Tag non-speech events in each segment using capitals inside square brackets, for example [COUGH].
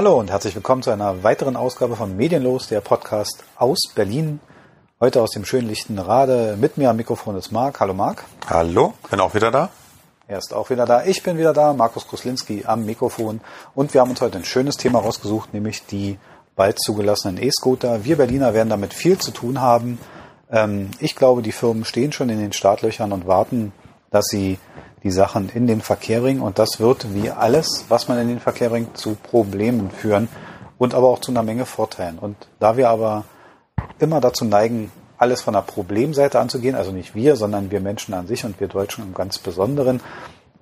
Hallo und herzlich willkommen zu einer weiteren Ausgabe von Medienlos, der Podcast aus Berlin. Heute aus dem schönen Lichtenrade. Mit mir am Mikrofon ist Marc. Hallo Marc. Hallo, bin auch wieder da. Er ist auch wieder da. Ich bin wieder da, Markus Kruslinski am Mikrofon. Und wir haben uns heute ein schönes Thema rausgesucht, nämlich die bald zugelassenen E-Scooter. Wir Berliner werden damit viel zu tun haben. Ähm, ich glaube, die Firmen stehen schon in den Startlöchern und warten, dass sie die Sachen in den Verkehr bringen. Und das wird, wie alles, was man in den Verkehr bringt, zu Problemen führen und aber auch zu einer Menge Vorteilen. Und da wir aber immer dazu neigen, alles von der Problemseite anzugehen, also nicht wir, sondern wir Menschen an sich und wir Deutschen im ganz Besonderen,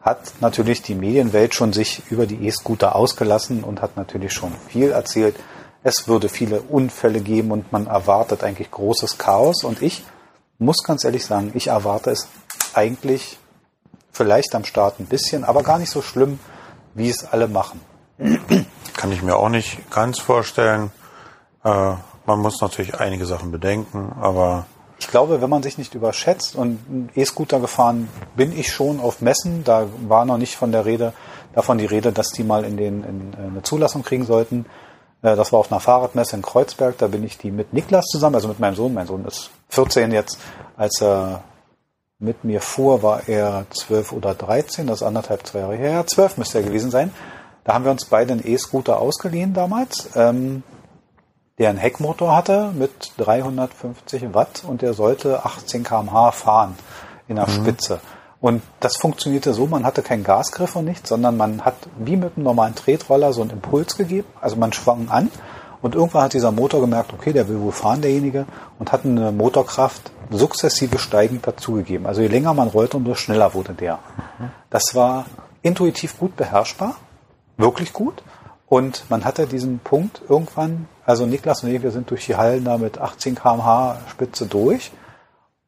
hat natürlich die Medienwelt schon sich über die E-Scooter ausgelassen und hat natürlich schon viel erzählt. Es würde viele Unfälle geben und man erwartet eigentlich großes Chaos. Und ich muss ganz ehrlich sagen, ich erwarte es eigentlich vielleicht am Start ein bisschen, aber gar nicht so schlimm, wie es alle machen. Kann ich mir auch nicht ganz vorstellen. Äh, man muss natürlich einige Sachen bedenken, aber ich glaube, wenn man sich nicht überschätzt und E-Scooter gefahren bin ich schon auf Messen, da war noch nicht von der Rede, davon die Rede, dass die mal in den in äh, eine Zulassung kriegen sollten. Äh, das war auf einer Fahrradmesse in Kreuzberg, da bin ich die mit Niklas zusammen, also mit meinem Sohn. Mein Sohn ist 14 jetzt. Als er mit mir fuhr, war er 12 oder 13, das ist anderthalb, zwei Jahre her. 12 müsste er gewesen sein. Da haben wir uns beide einen E-Scooter ausgeliehen damals. Ähm, der einen Heckmotor hatte mit 350 Watt und der sollte 18 kmh fahren in der mhm. Spitze. Und das funktionierte so, man hatte keinen Gasgriff und nichts, sondern man hat wie mit einem normalen Tretroller so einen Impuls gegeben. Also man schwang an und irgendwann hat dieser Motor gemerkt, okay, der will wohl fahren, derjenige, und hat eine Motorkraft sukzessive steigend dazugegeben. Also je länger man rollte, umso schneller wurde der. Das war intuitiv gut beherrschbar, wirklich gut. Und man hatte diesen Punkt irgendwann, also Niklas und ich, wir sind durch die Hallen da mit 18 kmh Spitze durch.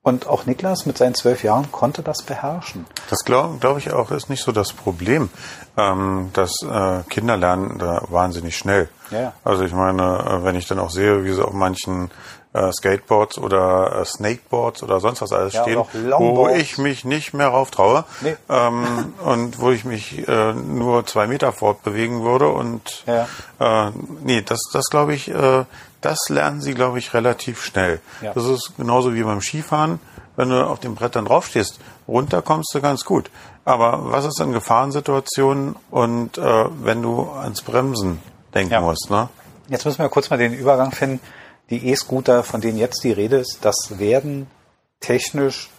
Und auch Niklas mit seinen zwölf Jahren konnte das beherrschen. Das glaube glaub ich auch, ist nicht so das Problem. Ähm, dass äh, Kinder lernen da wahnsinnig schnell. Ja. Also ich meine, äh, wenn ich dann auch sehe, wie sie auf manchen äh, Skateboards oder äh, Snakeboards oder sonst was alles ja, stehen, wo ich mich nicht mehr rauftraue nee. ähm, [LAUGHS] und wo ich mich äh, nur zwei Meter fortbewegen würde und ja. äh, nee, das, das glaube ich, äh, das lernen sie, glaube ich, relativ schnell. Ja. Das ist genauso wie beim Skifahren. Wenn du auf dem Brett dann draufstehst, runter kommst du ganz gut. Aber was ist in Gefahrensituationen und äh, wenn du ans Bremsen denken musst? Ne? Jetzt müssen wir kurz mal den Übergang finden die E-Scooter, von denen jetzt die Rede ist, das werden technisch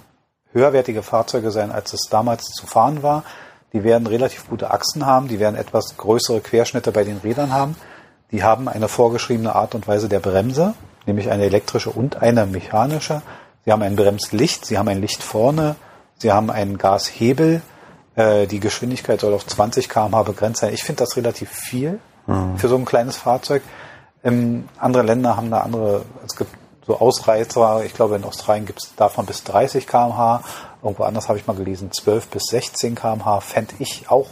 höherwertige Fahrzeuge sein, als es damals zu fahren war. Die werden relativ gute Achsen haben, die werden etwas größere Querschnitte bei den Rädern haben. Die haben eine vorgeschriebene Art und Weise der Bremse, nämlich eine elektrische und eine mechanische. Sie haben ein Bremslicht, sie haben ein Licht vorne, sie haben einen Gashebel. Äh, die Geschwindigkeit soll auf 20 km/h begrenzt sein. Ich finde das relativ viel mhm. für so ein kleines Fahrzeug. Ähm, andere Länder haben da andere, es gibt so Ausreizer, ich glaube in Australien gibt es davon bis 30 kmh, irgendwo anders habe ich mal gelesen, 12 bis 16 kmh fände ich auch,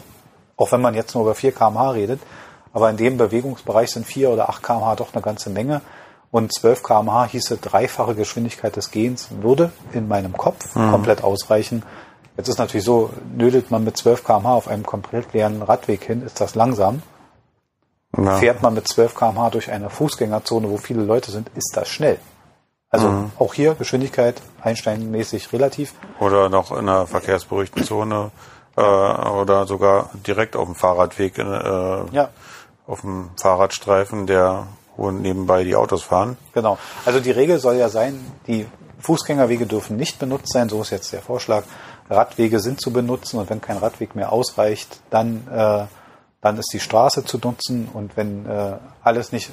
auch wenn man jetzt nur über 4 kmh redet, aber in dem Bewegungsbereich sind 4 oder 8 kmh doch eine ganze Menge und 12 kmh hieße dreifache Geschwindigkeit des Gehens, würde in meinem Kopf mhm. komplett ausreichen. Jetzt ist natürlich so, nödelt man mit 12 kmh auf einem komplett leeren Radweg hin, ist das langsam. Ja. Fährt man mit 12 km/h durch eine Fußgängerzone, wo viele Leute sind, ist das schnell. Also mhm. auch hier Geschwindigkeit einsteinmäßig relativ. Oder noch in einer verkehrsberuhigten Zone äh, oder sogar direkt auf dem Fahrradweg, äh, ja. auf dem Fahrradstreifen, der wo nebenbei die Autos fahren. Genau. Also die Regel soll ja sein, die Fußgängerwege dürfen nicht benutzt sein, so ist jetzt der Vorschlag. Radwege sind zu benutzen und wenn kein Radweg mehr ausreicht, dann äh, dann ist die Straße zu nutzen und wenn äh, alles nicht,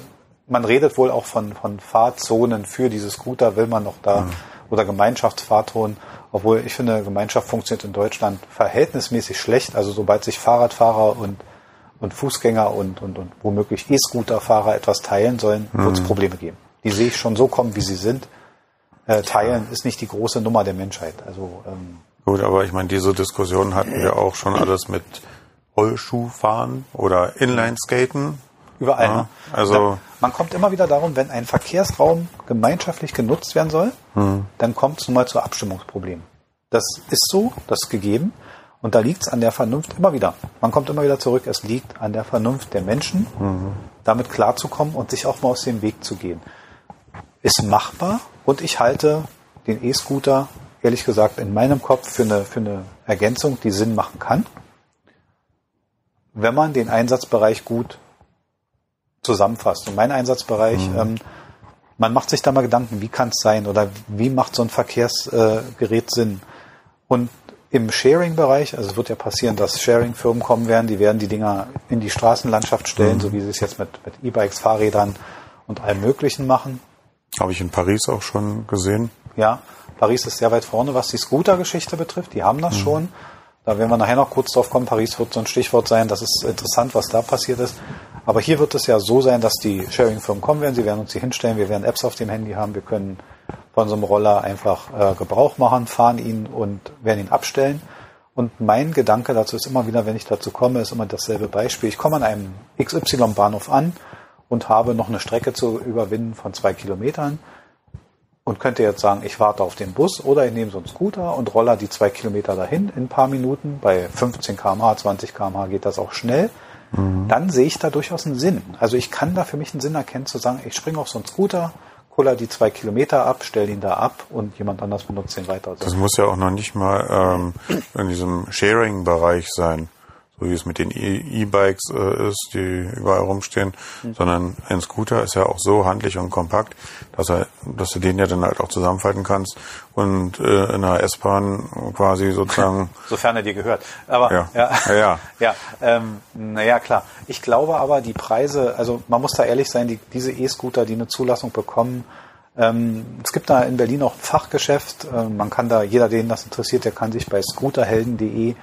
man redet wohl auch von, von Fahrzonen für diese Scooter, will man noch da mhm. oder Gemeinschaftsfahrzonen, obwohl ich finde, Gemeinschaft funktioniert in Deutschland verhältnismäßig schlecht. Also sobald sich Fahrradfahrer und, und Fußgänger und, und, und womöglich E-Scooterfahrer etwas teilen sollen, mhm. wird es Probleme geben. Die sehe ich schon so kommen, wie sie sind. Äh, teilen ist nicht die große Nummer der Menschheit. Also ähm, Gut, aber ich meine, diese Diskussion hatten wir auch schon alles mit Rollschuhfahren oder Inlineskaten. Überall. Ja, ne? also man kommt immer wieder darum, wenn ein Verkehrsraum gemeinschaftlich genutzt werden soll, hm. dann kommt es nun mal zu Abstimmungsproblemen. Das ist so, das ist gegeben. Und da liegt es an der Vernunft immer wieder. Man kommt immer wieder zurück, es liegt an der Vernunft der Menschen. Mhm. damit klarzukommen und sich auch mal aus dem Weg zu gehen. Ist machbar und ich halte den E-Scooter ehrlich gesagt in meinem Kopf für eine, für eine Ergänzung, die Sinn machen kann, wenn man den Einsatzbereich gut zusammenfasst. Und mein Einsatzbereich, mhm. ähm, man macht sich da mal Gedanken, wie kann es sein oder wie macht so ein Verkehrsgerät äh, Sinn? Und im Sharing-Bereich, also es wird ja passieren, dass Sharing-Firmen kommen werden, die werden die Dinger in die Straßenlandschaft stellen, mhm. so wie sie es jetzt mit, mit E-Bikes, Fahrrädern und allem Möglichen machen. Habe ich in Paris auch schon gesehen. Ja, Paris ist sehr weit vorne, was die Scooter-Geschichte betrifft. Die haben das mhm. schon. Da werden wir nachher noch kurz drauf kommen. Paris wird so ein Stichwort sein. Das ist interessant, was da passiert ist. Aber hier wird es ja so sein, dass die Sharing-Firmen kommen werden. Sie werden uns hier hinstellen. Wir werden Apps auf dem Handy haben. Wir können von so einem Roller einfach äh, Gebrauch machen, fahren ihn und werden ihn abstellen. Und mein Gedanke dazu ist immer wieder, wenn ich dazu komme, ist immer dasselbe Beispiel. Ich komme an einem XY-Bahnhof an und habe noch eine Strecke zu überwinden von zwei Kilometern und könnte jetzt sagen, ich warte auf den Bus oder ich nehme so einen Scooter und roller die zwei Kilometer dahin in ein paar Minuten. Bei 15 kmh, 20 kmh geht das auch schnell. Mhm. Dann sehe ich da durchaus einen Sinn. Also ich kann da für mich einen Sinn erkennen, zu sagen, ich springe auf so einen Scooter, kuller die zwei Kilometer ab, stelle ihn da ab und jemand anders benutzt den weiter. Das muss ja auch noch nicht mal ähm, in diesem Sharing-Bereich sein so wie es mit den E-Bikes äh, ist, die überall rumstehen, mhm. sondern ein Scooter ist ja auch so handlich und kompakt, dass er, dass du den ja dann halt auch zusammenfalten kannst und äh, in einer S-Bahn quasi sozusagen. [LAUGHS] Sofern er dir gehört. Aber ja, ja, ja, ja. [LAUGHS] ja ähm, naja klar. Ich glaube aber die Preise, also man muss da ehrlich sein, die, diese E-Scooter, die eine Zulassung bekommen, ähm, es gibt da in Berlin auch ein Fachgeschäft. Äh, man kann da, jeder, den das interessiert, der kann sich bei scooterhelden.de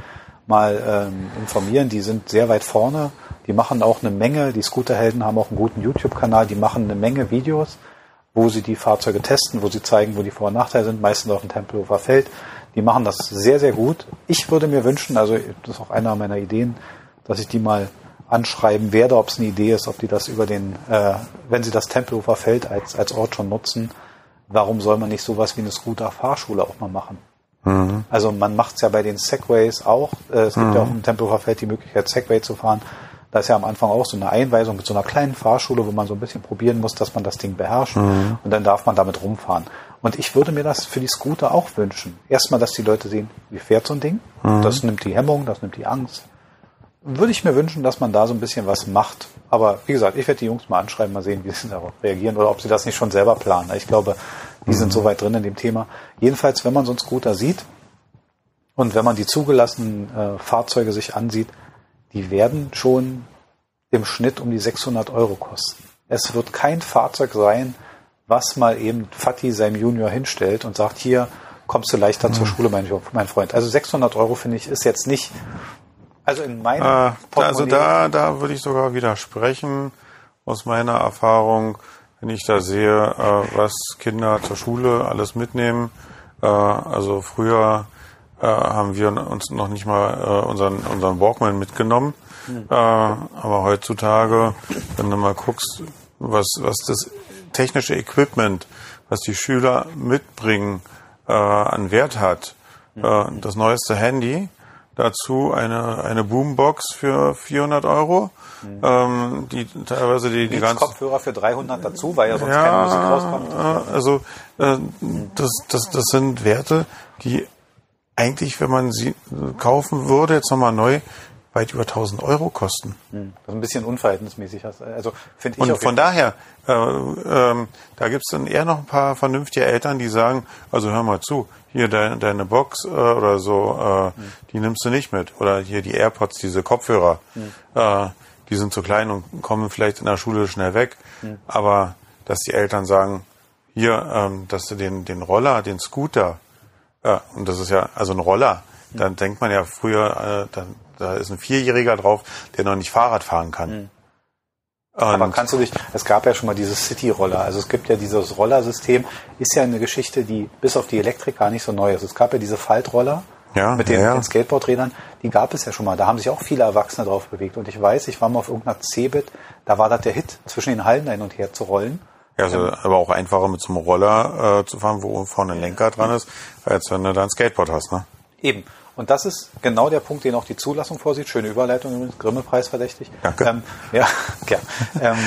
mal ähm, informieren. Die sind sehr weit vorne. Die machen auch eine Menge, die Scooterhelden haben auch einen guten YouTube-Kanal, die machen eine Menge Videos, wo sie die Fahrzeuge testen, wo sie zeigen, wo die Vor- und Nachteile sind, meistens auf dem Tempelhofer Feld. Die machen das sehr, sehr gut. Ich würde mir wünschen, also das ist auch einer meiner Ideen, dass ich die mal anschreiben werde, ob es eine Idee ist, ob die das über den, äh, wenn sie das Tempelhofer Feld als, als Ort schon nutzen, warum soll man nicht sowas wie eine Scooter-Fahrschule auch mal machen? Mhm. Also man macht es ja bei den Segways auch. Äh, es gibt mhm. ja auch im Tempelhofer Feld die Möglichkeit, Segway zu fahren. Da ist ja am Anfang auch so eine Einweisung mit so einer kleinen Fahrschule, wo man so ein bisschen probieren muss, dass man das Ding beherrscht. Mhm. Und dann darf man damit rumfahren. Und ich würde mir das für die Scooter auch wünschen. Erstmal, dass die Leute sehen, wie fährt so ein Ding. Mhm. Das nimmt die Hemmung, das nimmt die Angst. Würde ich mir wünschen, dass man da so ein bisschen was macht. Aber wie gesagt, ich werde die Jungs mal anschreiben, mal sehen, wie sie darauf reagieren oder ob sie das nicht schon selber planen. Ich glaube, die sind so weit drin in dem Thema. Jedenfalls, wenn man so einen Scooter sieht und wenn man die zugelassenen äh, Fahrzeuge sich ansieht, die werden schon im Schnitt um die 600 Euro kosten. Es wird kein Fahrzeug sein, was mal eben Fatih seinem Junior hinstellt und sagt, hier kommst du leichter mhm. zur Schule, mein, mein, Freund. Also 600 Euro finde ich ist jetzt nicht, also in meinem äh, Also da, da würde ich sogar widersprechen aus meiner Erfahrung wenn ich da sehe, äh, was Kinder zur Schule alles mitnehmen. Äh, also früher äh, haben wir uns noch nicht mal unseren, unseren Walkman mitgenommen. Mhm. aber heutzutage, wenn du mal guckst, was, was das technische Equipment, was die Schüler mitbringen, an Wert hat, das neueste Handy, dazu eine, eine Boombox für 400 Euro. Mhm. Ähm, die teilweise die, die ganzen Kopfhörer für 300 dazu, weil ja sonst ja, keine Musik rauskommt. Äh, also äh, das, das, das sind Werte, die eigentlich, wenn man sie kaufen würde, jetzt nochmal neu, weit über 1000 Euro kosten. Hm, das ist ein bisschen unverhältnismäßig. Also finde ich. Und von daher, äh, ähm, da gibt es dann eher noch ein paar vernünftige Eltern, die sagen, also hör mal zu, hier deine, deine Box äh, oder so, äh, hm. die nimmst du nicht mit. Oder hier die AirPods, diese Kopfhörer, hm. äh, die sind zu klein und kommen vielleicht in der Schule schnell weg. Hm. Aber dass die Eltern sagen, hier, ähm, dass du den, den Roller, den Scooter, äh, und das ist ja, also ein Roller, hm. dann denkt man ja früher, äh, dann da ist ein Vierjähriger drauf, der noch nicht Fahrrad fahren kann. Mhm. Aber kannst du dich, es gab ja schon mal dieses City-Roller, also es gibt ja dieses Rollersystem, ist ja eine Geschichte, die bis auf die Elektrik gar nicht so neu ist. Es gab ja diese Faltroller ja, mit den, ja. den Skateboardrädern, die gab es ja schon mal. Da haben sich auch viele Erwachsene drauf bewegt. Und ich weiß, ich war mal auf irgendeiner Cebit, da war das der Hit, zwischen den Hallen hin und her zu rollen. Ja, also, ähm, aber auch einfacher mit so einem Roller äh, zu fahren, wo vorne ein Lenker dran ist, als wenn du da ein Skateboard hast, ne? Eben. Und das ist genau der Punkt, den auch die Zulassung vorsieht. Schöne Überleitung, Grimme-Preis verdächtig. Danke. Ähm, ja, [LAUGHS] gern. ähm,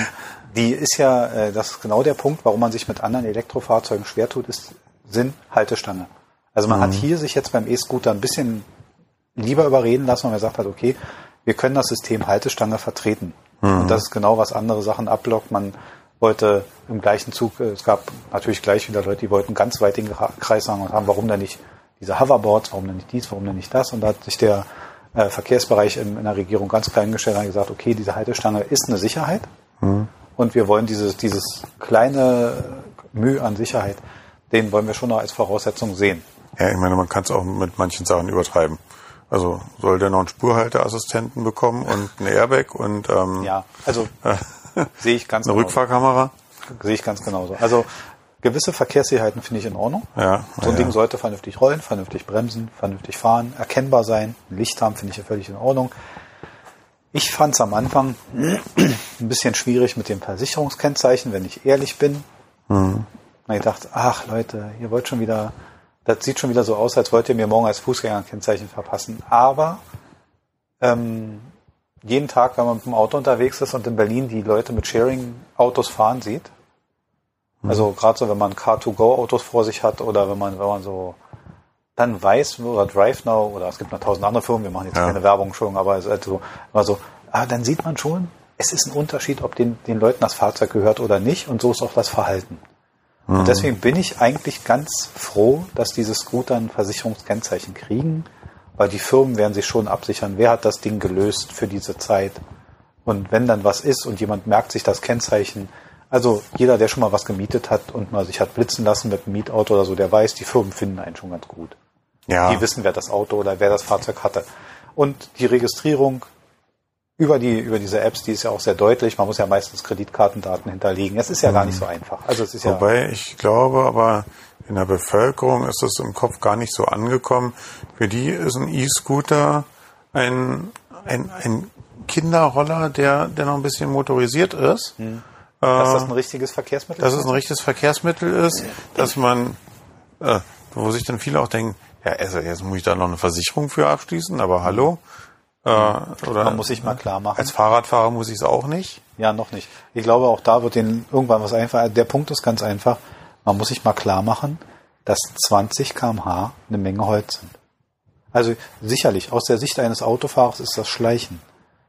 die ist ja, äh, das ist genau der Punkt, warum man sich mit anderen Elektrofahrzeugen schwer tut, ist Sinn Haltestange. Also man mhm. hat hier sich jetzt beim E-Scooter ein bisschen lieber überreden lassen, weil man gesagt hat, okay, wir können das System Haltestange vertreten. Mhm. Und das ist genau, was andere Sachen ablockt. Man wollte im gleichen Zug, äh, es gab natürlich gleich wieder Leute, die wollten ganz weit den Kreis sagen und haben, warum denn nicht diese Hoverboards, warum denn nicht dies, warum denn nicht das? Und da hat sich der äh, Verkehrsbereich in, in, der Regierung ganz klein gestellt und gesagt, okay, diese Haltestange ist eine Sicherheit mhm. und wir wollen dieses, dieses kleine Mühe an Sicherheit, den wollen wir schon noch als Voraussetzung sehen. Ja, ich meine, man kann es auch mit manchen Sachen übertreiben. Also soll der noch einen Spurhalteassistenten bekommen und ein Airbag und ähm, ja, also [LAUGHS] sehe ich ganz eine genauso. Rückfahrkamera. Sehe ich ganz genauso. Also gewisse Verkehrssicherheiten finde ich in Ordnung. Ja, so ein ja. Ding sollte vernünftig rollen, vernünftig bremsen, vernünftig fahren, erkennbar sein, ein Licht haben, finde ich ja völlig in Ordnung. Ich fand es am Anfang [CLEARS THROAT] ein bisschen schwierig mit dem Versicherungskennzeichen, wenn ich ehrlich bin. Mhm. Ich dachte, ach Leute, ihr wollt schon wieder, das sieht schon wieder so aus, als wollt ihr mir morgen als Fußgänger ein Kennzeichen verpassen. Aber ähm, jeden Tag, wenn man mit dem Auto unterwegs ist und in Berlin die Leute mit Sharing-Autos fahren sieht. Also gerade so, wenn man Car-to-Go-Autos vor sich hat oder wenn man, wenn man so dann weiß, oder DriveNow oder es gibt noch tausend andere Firmen, wir machen jetzt ja. keine Werbung schon, aber also, also ah, dann sieht man schon, es ist ein Unterschied, ob den, den Leuten das Fahrzeug gehört oder nicht und so ist auch das Verhalten. Mhm. Und deswegen bin ich eigentlich ganz froh, dass diese Scooter ein Versicherungskennzeichen kriegen, weil die Firmen werden sich schon absichern, wer hat das Ding gelöst für diese Zeit. Und wenn dann was ist und jemand merkt sich das Kennzeichen, also jeder, der schon mal was gemietet hat und mal sich hat blitzen lassen mit einem Mietauto oder so, der weiß, die Firmen finden einen schon ganz gut. Ja. Die wissen, wer das Auto oder wer das Fahrzeug hatte. Und die Registrierung über die über diese Apps, die ist ja auch sehr deutlich. Man muss ja meistens Kreditkartendaten hinterlegen. Es ist ja mhm. gar nicht so einfach. Also es ist Wobei ja ich glaube, aber in der Bevölkerung ist es im Kopf gar nicht so angekommen. Für die ist ein E-Scooter ein, ein, ein Kinderroller, der, der noch ein bisschen motorisiert ist. Mhm dass das ein richtiges Verkehrsmittel ist? Dass es ein richtiges Verkehrsmittel ist, dass man, äh, wo sich dann viele auch denken, ja, also jetzt muss ich da noch eine Versicherung für abschließen, aber hallo? Äh, oder man muss sich mal klar machen. Als Fahrradfahrer muss ich es auch nicht? Ja, noch nicht. Ich glaube, auch da wird denen irgendwann was einfach. Der Punkt ist ganz einfach, man muss sich mal klar machen, dass 20 kmh eine Menge Holz sind. Also sicherlich, aus der Sicht eines Autofahrers ist das Schleichen.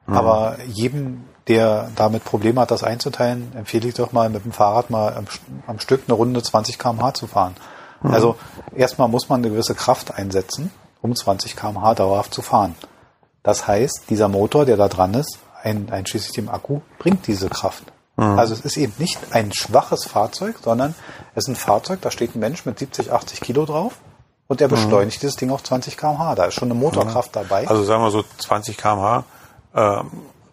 Mhm. Aber jedem, der damit Probleme hat, das einzuteilen, empfehle ich doch mal mit dem Fahrrad mal am, am Stück eine Runde 20 km/h zu fahren. Mhm. Also erstmal muss man eine gewisse Kraft einsetzen, um 20 km/h dauerhaft zu fahren. Das heißt, dieser Motor, der da dran ist, ein, einschließlich dem Akku, bringt diese Kraft. Mhm. Also es ist eben nicht ein schwaches Fahrzeug, sondern es ist ein Fahrzeug, da steht ein Mensch mit 70, 80 Kilo drauf und der mhm. beschleunigt mhm. dieses Ding auf 20 km/h. Da ist schon eine Motorkraft dabei. Also sagen wir so 20 km/h äh,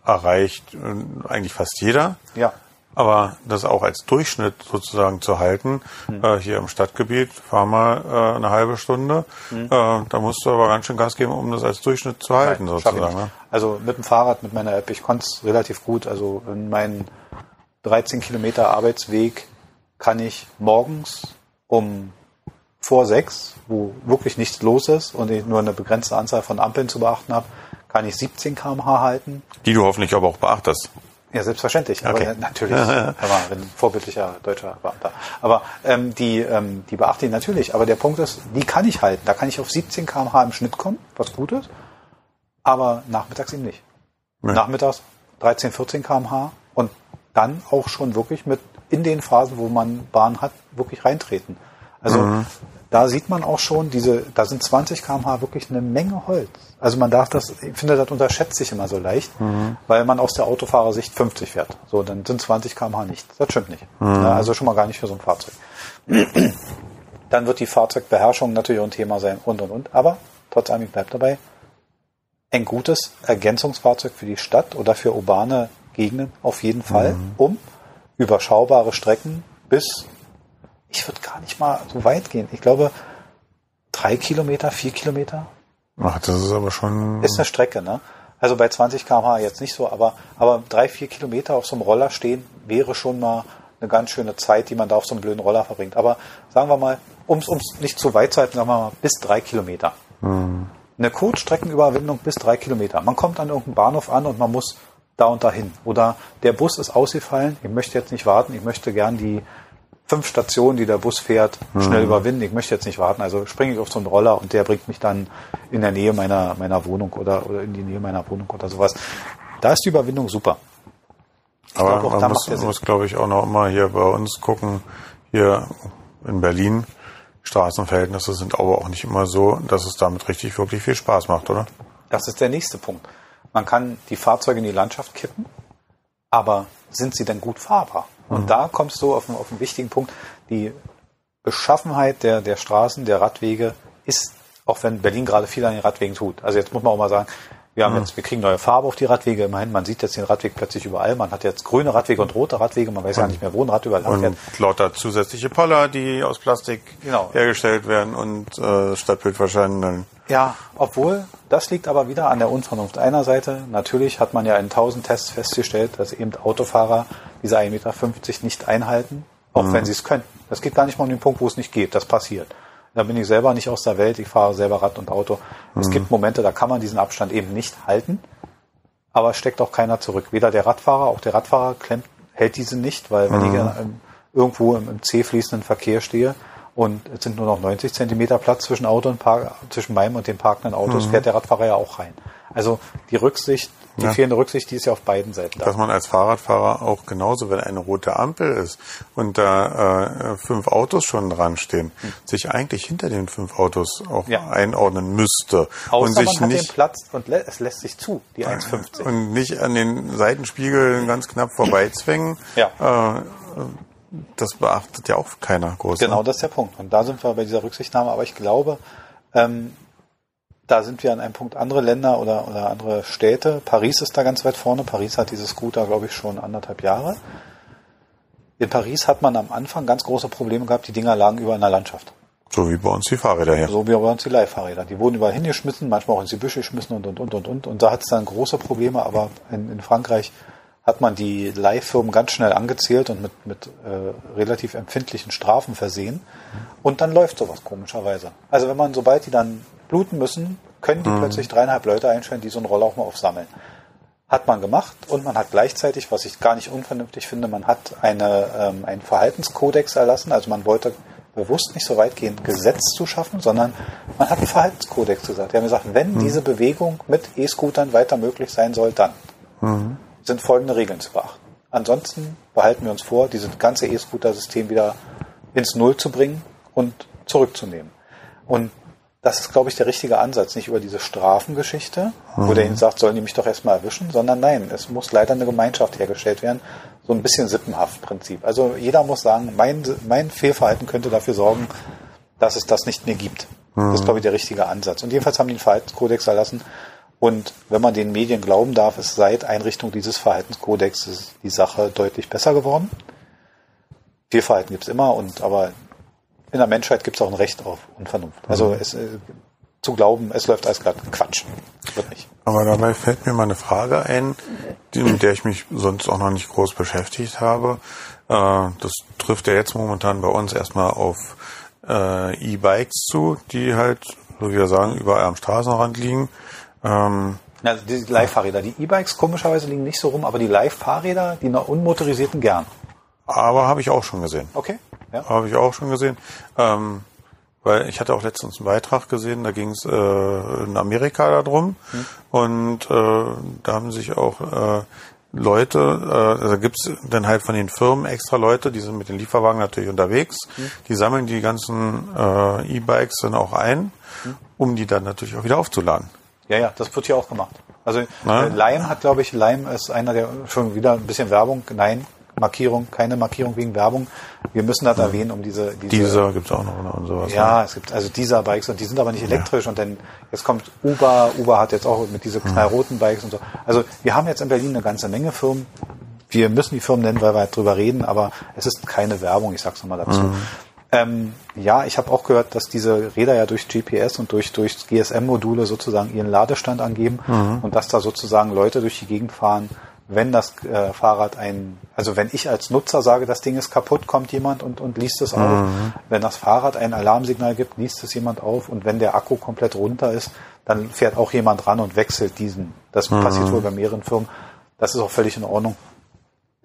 erreicht äh, eigentlich fast jeder. Ja. Aber das auch als Durchschnitt sozusagen zu halten, hm. äh, hier im Stadtgebiet, fahr mal äh, eine halbe Stunde, hm. äh, da musst du aber ganz schön Gas geben, um das als Durchschnitt zu halten Nein, sozusagen. Ne? Also mit dem Fahrrad, mit meiner App, ich konnte es relativ gut. Also in meinen 13 Kilometer Arbeitsweg kann ich morgens um vor sechs, wo wirklich nichts los ist und ich nur eine begrenzte Anzahl von Ampeln zu beachten habe, kann ich 17 km/h halten. Die du hoffentlich aber auch beachtest. Ja, selbstverständlich. Okay. Aber natürlich, [LAUGHS] aber ein vorbildlicher deutscher Beamter. Aber ähm, die, ähm, die beachte ich natürlich. Aber der Punkt ist, die kann ich halten. Da kann ich auf 17 km/h im Schnitt kommen, was gut ist. Aber nachmittags eben nicht. Nee. Nachmittags 13, 14 km/h und dann auch schon wirklich mit in den Phasen, wo man Bahn hat, wirklich reintreten. Also mhm da sieht man auch schon, diese, da sind 20 km/h wirklich eine Menge Holz. Also man darf das, ich finde, das unterschätzt sich immer so leicht, mhm. weil man aus der Autofahrersicht 50 fährt. So, dann sind 20 km/h nichts. Das stimmt nicht. Mhm. Also schon mal gar nicht für so ein Fahrzeug. [CLEARS THROAT] dann wird die Fahrzeugbeherrschung natürlich auch ein Thema sein und und und. Aber trotz allem, ich bleibe dabei. Ein gutes Ergänzungsfahrzeug für die Stadt oder für urbane Gegenden auf jeden Fall, mhm. um überschaubare Strecken bis ich würde gar nicht mal so weit gehen. Ich glaube, drei Kilometer, vier Kilometer. Ach, das ist aber schon. Ist eine Strecke, ne? Also bei 20 km/h jetzt nicht so, aber, aber drei, vier Kilometer auf so einem Roller stehen wäre schon mal eine ganz schöne Zeit, die man da auf so einem blöden Roller verbringt. Aber sagen wir mal, um es nicht zu weit zu halten, sagen wir mal bis drei Kilometer. Mhm. Eine Kurzstreckenüberwindung bis drei Kilometer. Man kommt an irgendeinem Bahnhof an und man muss da und dahin. Oder der Bus ist ausgefallen, ich möchte jetzt nicht warten, ich möchte gern die fünf Stationen, die der Bus fährt, schnell mhm. überwinden. Ich möchte jetzt nicht warten. Also springe ich auf so einen Roller und der bringt mich dann in der Nähe meiner, meiner Wohnung oder, oder in die Nähe meiner Wohnung oder sowas. Da ist die Überwindung super. Ich Aber glaub, man muss, muss glaube ich, auch noch mal hier bei uns gucken, hier in Berlin, Straßenverhältnisse sind aber auch nicht immer so, dass es damit richtig wirklich viel Spaß macht, oder? Das ist der nächste Punkt. Man kann die Fahrzeuge in die Landschaft kippen, aber sind sie denn gut fahrbar? Und mhm. da kommst du auf einen, auf einen wichtigen Punkt. Die Beschaffenheit der, der Straßen, der Radwege ist, auch wenn Berlin gerade viel an den Radwegen tut. Also jetzt muss man auch mal sagen, wir haben mhm. jetzt, wir kriegen neue Farbe auf die Radwege. Immerhin, man sieht jetzt den Radweg plötzlich überall. Man hat jetzt grüne Radwege und rote Radwege. Man weiß ja nicht mehr, wo ein Rad überall und fährt. lauter zusätzliche Poller, die aus Plastik genau. hergestellt werden und äh, Stadtbildverscheinungen. Ja, obwohl, das liegt aber wieder an der Unvernunft einer Seite. Natürlich hat man ja in tausend Tests festgestellt, dass eben Autofahrer diese 1,50 Meter nicht einhalten, auch mhm. wenn sie es könnten. Das geht gar nicht mal um den Punkt, wo es nicht geht. Das passiert. Da bin ich selber nicht aus der Welt. Ich fahre selber Rad und Auto. Mhm. Es gibt Momente, da kann man diesen Abstand eben nicht halten. Aber es steckt auch keiner zurück. Weder der Radfahrer, auch der Radfahrer klemmt, hält diese nicht, weil wenn mhm. ich irgendwo im, im C fließenden Verkehr stehe und es sind nur noch 90 Zentimeter Platz zwischen Auto und Park, zwischen meinem und den parkenden Autos, mhm. fährt der Radfahrer ja auch rein. Also die Rücksicht die ja. fehlende Rücksicht, die ist ja auf beiden Seiten da. Dass man als Fahrradfahrer auch genauso, wenn eine rote Ampel ist und da äh, fünf Autos schon dran stehen, hm. sich eigentlich hinter den fünf Autos auch ja. einordnen müsste. Außer und sich man nicht, den Platz und lä es lässt sich zu, die 1,50. Und nicht an den Seitenspiegeln ganz knapp vorbeizwängen. Ja. Äh, das beachtet ja auch keiner groß. Genau, das ist der Punkt. Und da sind wir bei dieser Rücksichtnahme. Aber ich glaube, ähm, da sind wir an einem Punkt andere Länder oder, oder andere Städte. Paris ist da ganz weit vorne. Paris hat diese Scooter, glaube ich, schon anderthalb Jahre. In Paris hat man am Anfang ganz große Probleme gehabt. Die Dinger lagen über in der Landschaft. So wie bei uns die Fahrräder hier. So wie bei uns die Leihfahrräder. Die wurden überall hingeschmissen, manchmal auch ins Büsche geschmissen und, und, und, und, und. Und da hat es dann große Probleme. Aber in, in Frankreich hat man die Leihfirmen ganz schnell angezählt und mit, mit äh, relativ empfindlichen Strafen versehen. Und dann läuft sowas komischerweise. Also wenn man, sobald die dann bluten müssen, können die mhm. plötzlich dreieinhalb Leute einstellen, die so einen Roller auch mal aufsammeln. Hat man gemacht und man hat gleichzeitig, was ich gar nicht unvernünftig finde, man hat eine, ähm, einen Verhaltenskodex erlassen. Also man wollte bewusst nicht so weitgehend Gesetz zu schaffen, sondern man hat einen Verhaltenskodex gesagt. Die haben gesagt, wenn mhm. diese Bewegung mit E-Scootern weiter möglich sein soll, dann mhm. sind folgende Regeln zu beachten. Ansonsten behalten wir uns vor, dieses ganze E-Scooter-System wieder ins Null zu bringen und zurückzunehmen. Und das ist, glaube ich, der richtige Ansatz. Nicht über diese Strafengeschichte, mhm. wo der ihnen sagt, sollen die mich doch erstmal erwischen, sondern nein, es muss leider eine Gemeinschaft hergestellt werden. So ein bisschen sippenhaft Prinzip. Also jeder muss sagen, mein, mein Fehlverhalten könnte dafür sorgen, dass es das nicht mehr gibt. Mhm. Das ist, glaube ich, der richtige Ansatz. Und jedenfalls haben die einen Verhaltenskodex erlassen. Und wenn man den Medien glauben darf, ist seit Einrichtung dieses Verhaltenskodex die Sache deutlich besser geworden. Fehlverhalten gibt es immer, und aber in der Menschheit gibt es auch ein Recht auf und Vernunft. Also mhm. es, äh, zu glauben, es läuft alles glatt, Quatsch. Wird nicht. Aber dabei fällt mir mal eine Frage ein, die, mit der ich mich sonst auch noch nicht groß beschäftigt habe. Äh, das trifft ja jetzt momentan bei uns erstmal auf äh, E-Bikes zu, die halt, so wie wir sagen, überall am Straßenrand liegen. Ähm, also die Live-Fahrräder. Die E-Bikes komischerweise liegen nicht so rum, aber die Live-Fahrräder, die noch unmotorisierten gern. Aber habe ich auch schon gesehen. Okay. Ja. Habe ich auch schon gesehen. Ähm, weil ich hatte auch letztens einen Beitrag gesehen, da ging es äh, in Amerika darum. Hm. Und äh, da haben sich auch äh, Leute, äh, also gibt's dann halt von den Firmen extra Leute, die sind mit den Lieferwagen natürlich unterwegs, hm. die sammeln die ganzen äh, E-Bikes dann auch ein, hm. um die dann natürlich auch wieder aufzuladen. Ja, ja, das wird hier auch gemacht. Also äh, Lime hat, glaube ich, Lime ist einer der schon wieder ein bisschen Werbung. Nein, Markierung, keine Markierung wegen Werbung. Wir müssen das erwähnen, um diese, diese Dieser gibt's auch noch und sowas. Ja, ne? es gibt also dieser Bikes und die sind aber nicht elektrisch ja. und dann jetzt kommt Uber, Uber hat jetzt auch mit diese knallroten Bikes und so. Also wir haben jetzt in Berlin eine ganze Menge Firmen. Wir müssen die Firmen nennen, weil wir halt drüber reden, aber es ist keine Werbung, ich sag's nochmal dazu. Mhm. Ähm, ja, ich habe auch gehört, dass diese Räder ja durch GPS und durch, durch GSM-Module sozusagen ihren Ladestand angeben mhm. und dass da sozusagen Leute durch die Gegend fahren, wenn das äh, Fahrrad ein, also wenn ich als Nutzer sage, das Ding ist kaputt, kommt jemand und, und liest es auf. Mhm. Wenn das Fahrrad ein Alarmsignal gibt, liest es jemand auf. Und wenn der Akku komplett runter ist, dann fährt auch jemand ran und wechselt diesen. Das mhm. passiert wohl bei mehreren Firmen. Das ist auch völlig in Ordnung.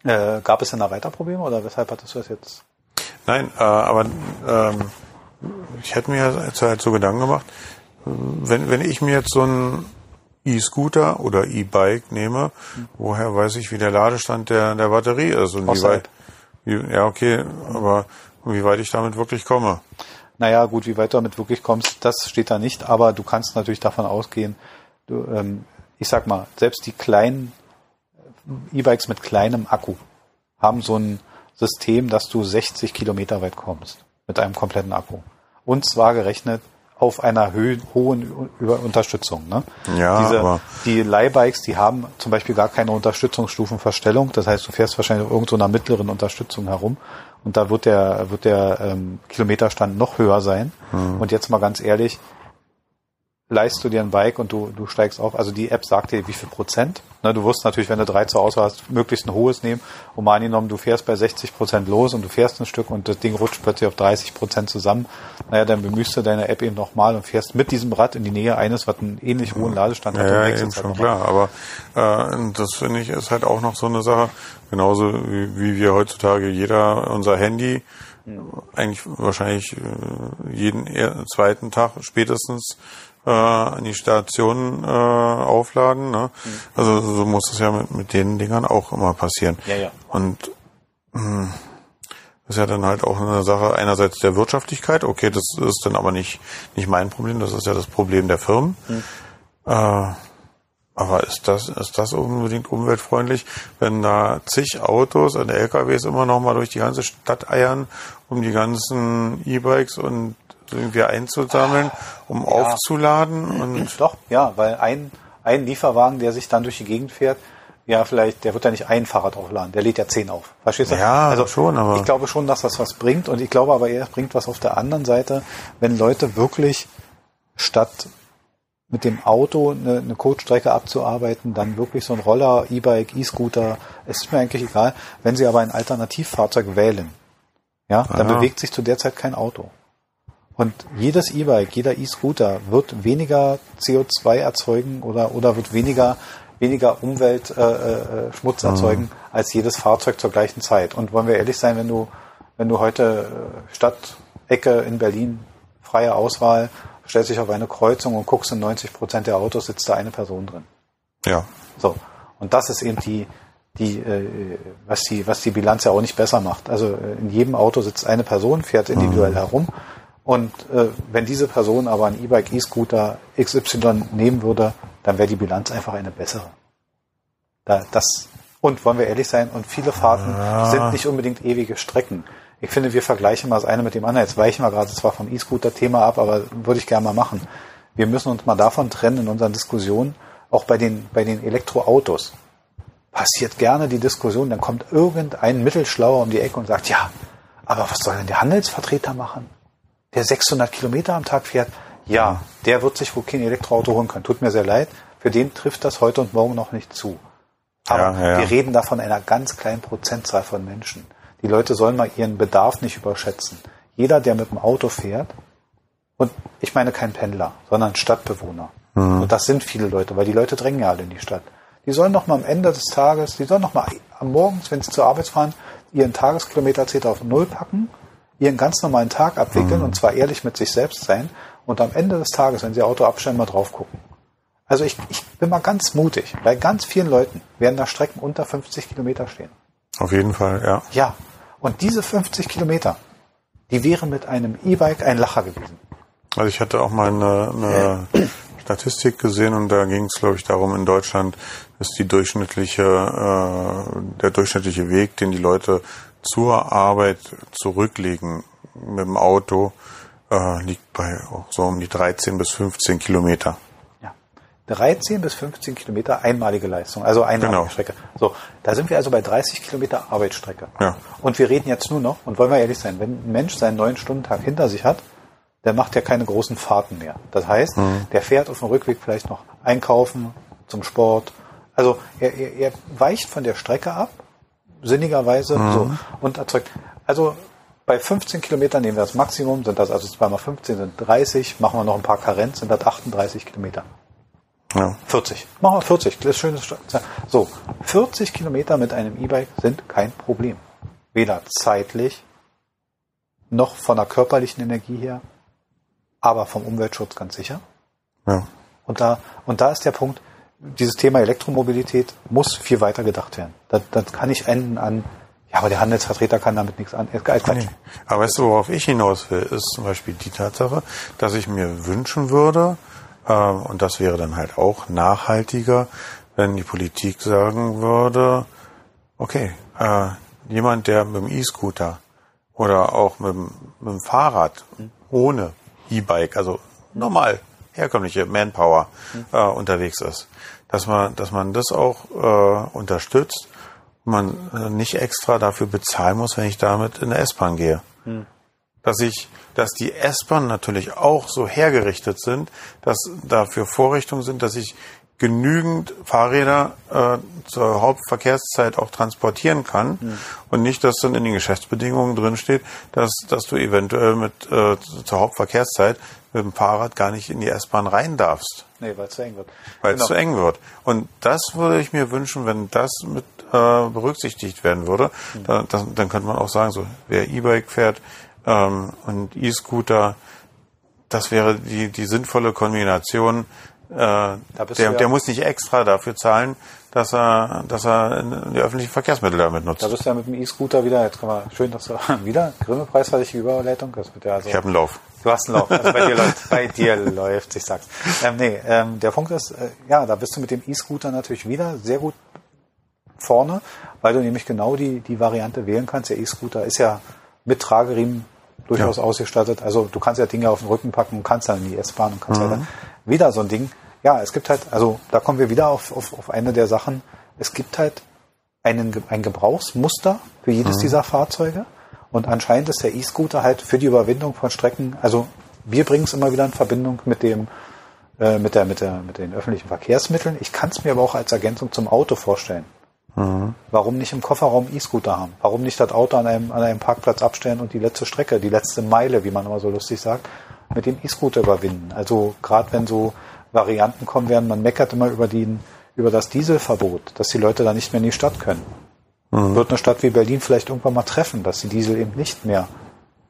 Äh, gab es denn da weiter Probleme oder weshalb hattest du das jetzt? Nein, äh, aber ähm, ich hätte mir jetzt halt so Gedanken gemacht, wenn, wenn ich mir jetzt so ein E-Scooter oder E-Bike nehme, woher weiß ich, wie der Ladestand der, der Batterie ist und wie weit, wie, ja okay, aber wie weit ich damit wirklich komme. Naja, gut, wie weit du damit wirklich kommst, das steht da nicht, aber du kannst natürlich davon ausgehen, du, ähm, ich sag mal, selbst die kleinen E-Bikes mit kleinem Akku haben so ein System, dass du 60 Kilometer weit kommst mit einem kompletten Akku. Und zwar gerechnet auf einer Höhe, hohen Unterstützung. Ne? Ja, Diese, aber die Leihbikes, die haben zum Beispiel gar keine Unterstützungsstufenverstellung. Das heißt, du fährst wahrscheinlich auf irgendeiner mittleren Unterstützung herum und da wird der, wird der ähm, Kilometerstand noch höher sein. Mhm. Und jetzt mal ganz ehrlich, leist du dir ein Bike und du, du steigst auf. Also die App sagt dir, wie viel Prozent. Ne, du wirst natürlich, wenn du drei zur Auswahl hast, möglichst ein hohes nehmen. Und mal angenommen, du fährst bei 60 Prozent los und du fährst ein Stück und das Ding rutscht plötzlich auf 30 Prozent zusammen. Naja, dann bemühst du deine App eben nochmal und fährst mit diesem Rad in die Nähe eines, was einen ähnlich hohen Ladestand hat. Ja, ja eben schon klar. Aber äh, das finde ich ist halt auch noch so eine Sache. Genauso wie, wie wir heutzutage jeder unser Handy eigentlich wahrscheinlich äh, jeden zweiten Tag spätestens äh, an die Station äh, aufladen. Ne? Mhm. Also so muss es ja mit, mit den Dingern auch immer passieren. Ja, ja. Und mh, hm, ist ja dann halt auch eine Sache einerseits der Wirtschaftlichkeit. Okay, das ist dann aber nicht nicht mein Problem. Das ist ja das Problem der Firmen. Mhm. Äh, aber ist das, ist das unbedingt umweltfreundlich, wenn da zig Autos und LKWs immer noch mal durch die ganze Stadt eiern, um die ganzen E-Bikes und irgendwie einzusammeln, um ja. aufzuladen? Und Doch, ja, weil ein, ein Lieferwagen, der sich dann durch die Gegend fährt, ja, vielleicht, der wird ja nicht ein Fahrrad aufladen, der lädt ja zehn auf. Verstehst du? Ja, also schon, aber. Ich glaube schon, dass das was bringt und ich glaube aber eher, bringt was auf der anderen Seite, wenn Leute wirklich statt mit dem Auto eine, eine Coachstrecke abzuarbeiten, dann wirklich so ein Roller, E-Bike, E-Scooter, es ist mir eigentlich egal, wenn sie aber ein Alternativfahrzeug wählen. Ja, dann ja. bewegt sich zu der Zeit kein Auto. Und jedes E-Bike, jeder E-Scooter wird weniger CO2 erzeugen oder, oder wird weniger, weniger Umweltschmutz äh, äh, erzeugen mhm. als jedes Fahrzeug zur gleichen Zeit. Und wollen wir ehrlich sein, wenn du, wenn du heute äh, Stadtecke in Berlin, freie Auswahl, stellst dich auf eine Kreuzung und guckst in 90 Prozent der Autos sitzt da eine Person drin. Ja. So. Und das ist eben die, die, äh, was die, was die Bilanz ja auch nicht besser macht. Also äh, in jedem Auto sitzt eine Person, fährt individuell mhm. herum und äh, wenn diese Person aber ein E-Bike, E-Scooter XY nehmen würde, dann wäre die Bilanz einfach eine bessere. Da, das, und wollen wir ehrlich sein, und viele Fahrten ja. sind nicht unbedingt ewige Strecken. Ich finde, wir vergleichen mal das eine mit dem anderen. Jetzt weichen wir gerade zwar vom E-Scooter-Thema ab, aber würde ich gerne mal machen. Wir müssen uns mal davon trennen in unseren Diskussionen, auch bei den, bei den Elektroautos. Passiert gerne die Diskussion, dann kommt irgendein Mittelschlauer um die Ecke und sagt, ja, aber was soll denn der Handelsvertreter machen? Der 600 Kilometer am Tag fährt, ja, der wird sich wohl kein Elektroauto holen können. Tut mir sehr leid. Für den trifft das heute und morgen noch nicht zu. Aber ja, ja. wir reden da von einer ganz kleinen Prozentzahl von Menschen. Die Leute sollen mal ihren Bedarf nicht überschätzen. Jeder, der mit dem Auto fährt, und ich meine kein Pendler, sondern Stadtbewohner. Mhm. Und das sind viele Leute, weil die Leute drängen ja alle in die Stadt. Die sollen noch mal am Ende des Tages, die sollen noch mal am Morgens, wenn sie zur Arbeit fahren, ihren Tageskilometerzähler auf Null packen ihren ganz normalen Tag abwickeln mhm. und zwar ehrlich mit sich selbst sein und am Ende des Tages, wenn sie Auto abstellen, mal drauf gucken. Also ich, ich bin mal ganz mutig. Bei ganz vielen Leuten werden da Strecken unter 50 Kilometer stehen. Auf jeden Fall, ja. Ja. Und diese 50 Kilometer, die wären mit einem E-Bike ein Lacher gewesen. Also ich hatte auch mal eine, eine Statistik gesehen und da ging es, glaube ich, darum, in Deutschland ist die durchschnittliche, äh, der durchschnittliche Weg, den die Leute zur Arbeit zurücklegen mit dem Auto äh, liegt bei so um die 13 bis 15 Kilometer. Ja. 13 bis 15 Kilometer einmalige Leistung, also einmalige genau. Strecke. So, da sind wir also bei 30 Kilometer Arbeitsstrecke. Ja. Und wir reden jetzt nur noch, und wollen wir ehrlich sein, wenn ein Mensch seinen neun Stunden Tag hinter sich hat, der macht ja keine großen Fahrten mehr. Das heißt, mhm. der fährt auf dem Rückweg vielleicht noch einkaufen, zum Sport, Also er, er, er weicht von der Strecke ab, sinnigerweise, mhm. so, und erzeugt. Also bei 15 Kilometern nehmen wir das Maximum, sind das also 2 mal 15 sind 30, machen wir noch ein paar Karenz, sind das 38 Kilometer. Ja. 40. Machen wir 40, das ist schönes So, 40 Kilometer mit einem E-Bike sind kein Problem. Weder zeitlich noch von der körperlichen Energie her, aber vom Umweltschutz ganz sicher. Ja. Und da, und da ist der Punkt, dieses Thema Elektromobilität muss viel weiter gedacht werden. Das, das kann nicht enden an ja, aber der Handelsvertreter kann damit nichts an. Nee. Aber weißt du, worauf ich hinaus will, ist zum Beispiel die Tatsache, dass ich mir wünschen würde, äh, und das wäre dann halt auch nachhaltiger, wenn die Politik sagen würde, okay, äh, jemand, der mit dem E-Scooter oder auch mit, mit dem Fahrrad ohne E-Bike, also normal herkömmliche Manpower äh, unterwegs ist, dass man, dass man das auch äh, unterstützt man äh, nicht extra dafür bezahlen muss, wenn ich damit in der S-Bahn gehe. Hm. Dass ich, dass die S-Bahn natürlich auch so hergerichtet sind, dass dafür Vorrichtungen sind, dass ich genügend Fahrräder äh, zur Hauptverkehrszeit auch transportieren kann mhm. und nicht, dass dann in den Geschäftsbedingungen drin steht, dass, dass du eventuell mit äh, zur Hauptverkehrszeit mit dem Fahrrad gar nicht in die S-Bahn rein darfst. Nee, weil es zu eng wird. Weil genau. es zu eng wird. Und das würde ich mir wünschen, wenn das mit äh, berücksichtigt werden würde. Mhm. Da, das, dann könnte man auch sagen, so wer E-Bike fährt ähm, und E-Scooter, das wäre die, die sinnvolle Kombination. Äh, der, ja der muss nicht extra dafür zahlen, dass er, dass er die öffentlichen Verkehrsmittel damit nutzt. Da bist du ja mit dem E-Scooter wieder, jetzt kann man, schön, dass du [LAUGHS] wieder, Grimme-Preis hatte ich Überleitung, das wird ja also. Ich habe einen Lauf. Du hast einen Lauf, also bei dir [LAUGHS] läuft, bei dir läuft, ich sag's. Ähm, nee, ähm, der Punkt ist, äh, ja, da bist du mit dem E-Scooter natürlich wieder sehr gut vorne, weil du nämlich genau die, die Variante wählen kannst. Der E-Scooter ist ja mit Trageriemen durchaus ja. ausgestattet. Also du kannst ja Dinge auf den Rücken packen und kannst dann in die S-Bahn und kannst mhm. ja dann wieder so ein Ding. Ja, es gibt halt, also da kommen wir wieder auf, auf, auf eine der Sachen. Es gibt halt einen, ein Gebrauchsmuster für jedes mhm. dieser Fahrzeuge. Und anscheinend ist der E-Scooter halt für die Überwindung von Strecken, also wir bringen es immer wieder in Verbindung mit dem, äh, mit der, mit der, mit den öffentlichen Verkehrsmitteln. Ich kann es mir aber auch als Ergänzung zum Auto vorstellen. Mhm. Warum nicht im Kofferraum E-Scooter haben? Warum nicht das Auto an einem, an einem Parkplatz abstellen und die letzte Strecke, die letzte Meile, wie man immer so lustig sagt, mit dem E-Scooter überwinden? Also gerade wenn so Varianten kommen werden, man meckert immer über, die, über das Dieselverbot, dass die Leute da nicht mehr in die Stadt können. Mhm. Wird eine Stadt wie Berlin vielleicht irgendwann mal treffen, dass die Diesel eben nicht mehr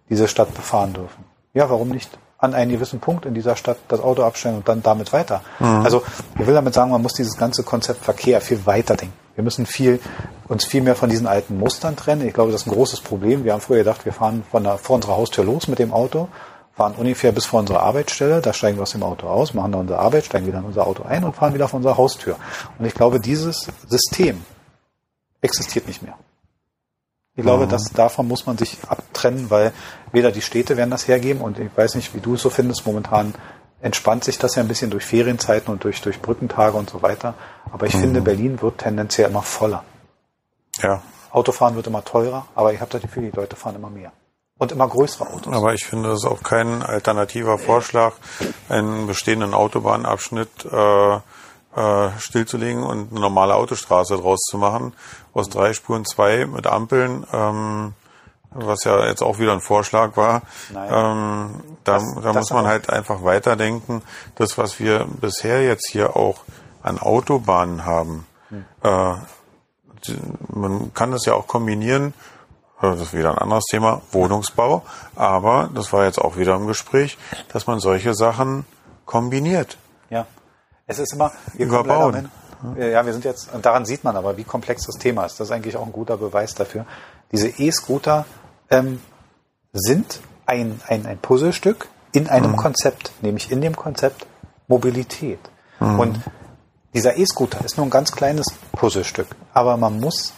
diese Stadt befahren dürfen? Ja, warum nicht? an einen gewissen Punkt in dieser Stadt das Auto abstellen und dann damit weiter. Mhm. Also ich will damit sagen, man muss dieses ganze Konzept Verkehr viel weiter denken. Wir müssen viel, uns viel mehr von diesen alten Mustern trennen. Ich glaube, das ist ein großes Problem. Wir haben früher gedacht, wir fahren von der, vor unserer Haustür los mit dem Auto, fahren ungefähr bis vor unsere Arbeitsstelle, da steigen wir aus dem Auto aus, machen dann unsere Arbeit, steigen wieder in unser Auto ein und fahren wieder vor unserer Haustür. Und ich glaube, dieses System existiert nicht mehr. Ich glaube, mhm. dass davon muss man sich abtrennen, weil weder die Städte werden das hergeben und ich weiß nicht, wie du es so findest. Momentan entspannt sich das ja ein bisschen durch Ferienzeiten und durch, durch Brückentage und so weiter. Aber ich mhm. finde, Berlin wird tendenziell immer voller. Ja. Autofahren wird immer teurer, aber ich habe das Gefühl, die Leute fahren immer mehr. Und immer größere Autos. Aber ich finde, es ist auch kein alternativer Vorschlag, einen bestehenden Autobahnabschnitt äh, äh, stillzulegen und eine normale Autostraße draus zu machen. Aus drei Spuren zwei mit Ampeln. Ähm, was ja jetzt auch wieder ein Vorschlag war. Ähm, da das, da das muss man halt einfach weiterdenken. Das, was wir bisher jetzt hier auch an Autobahnen haben, hm. äh, man kann das ja auch kombinieren, das ist wieder ein anderes Thema, Wohnungsbau, aber das war jetzt auch wieder im Gespräch, dass man solche Sachen kombiniert. Ja. Es ist immer, wir Überbauen. Ja, wir sind jetzt, und daran sieht man aber, wie komplex das Thema ist. Das ist eigentlich auch ein guter Beweis dafür. Diese E-Scooter ähm, sind ein, ein, ein Puzzlestück in einem mhm. Konzept, nämlich in dem Konzept Mobilität. Mhm. Und dieser E-Scooter ist nur ein ganz kleines Puzzlestück, aber man muss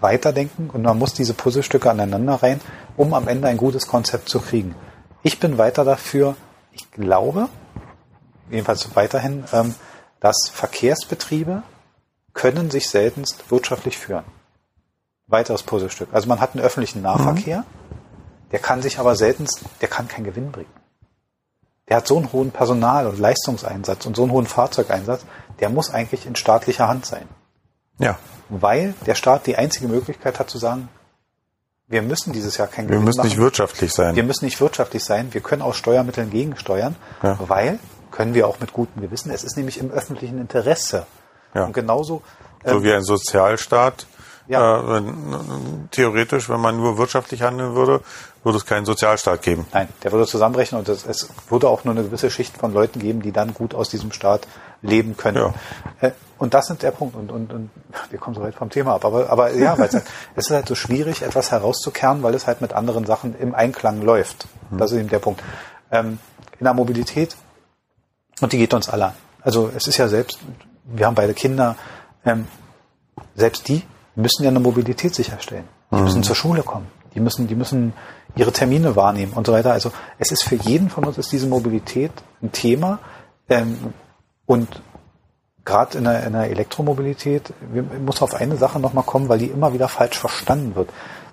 weiterdenken und man muss diese Puzzlestücke aneinander rein, um am Ende ein gutes Konzept zu kriegen. Ich bin weiter dafür, ich glaube, jedenfalls weiterhin, ähm, dass Verkehrsbetriebe können sich seltenst wirtschaftlich führen weiteres Puzzlestück. Also man hat einen öffentlichen Nahverkehr, der kann sich aber selten, der kann keinen Gewinn bringen. Der hat so einen hohen Personal- und Leistungseinsatz und so einen hohen Fahrzeugeinsatz, der muss eigentlich in staatlicher Hand sein. Ja. Weil der Staat die einzige Möglichkeit hat zu sagen, wir müssen dieses Jahr kein Wir müssen machen. nicht wirtschaftlich sein. Wir müssen nicht wirtschaftlich sein. Wir können aus Steuermitteln gegensteuern, ja. weil können wir auch mit gutem Gewissen. Es ist nämlich im öffentlichen Interesse. Ja. Und genauso. so ähm, wie ein Sozialstaat. Ja. Äh, wenn, theoretisch, wenn man nur wirtschaftlich handeln würde, würde es keinen Sozialstaat geben. Nein, der würde zusammenbrechen und es, es würde auch nur eine gewisse Schicht von Leuten geben, die dann gut aus diesem Staat leben können. Ja. Äh, und das ist der Punkt. Und, und, und wir kommen so weit vom Thema ab. Aber, aber ja, weil es, halt, [LAUGHS] es ist halt so schwierig, etwas herauszukehren, weil es halt mit anderen Sachen im Einklang läuft. Mhm. Das ist eben der Punkt. Ähm, in der Mobilität, und die geht uns alle an. Also es ist ja selbst, wir haben beide Kinder, ähm, selbst die müssen ja eine Mobilität sicherstellen. Die mhm. müssen zur Schule kommen. Die müssen, die müssen ihre Termine wahrnehmen und so weiter. Also es ist für jeden von uns ist diese Mobilität ein Thema. Ähm, und gerade in der, in der Elektromobilität, wir, muss auf eine Sache nochmal kommen, weil die immer wieder falsch verstanden wird.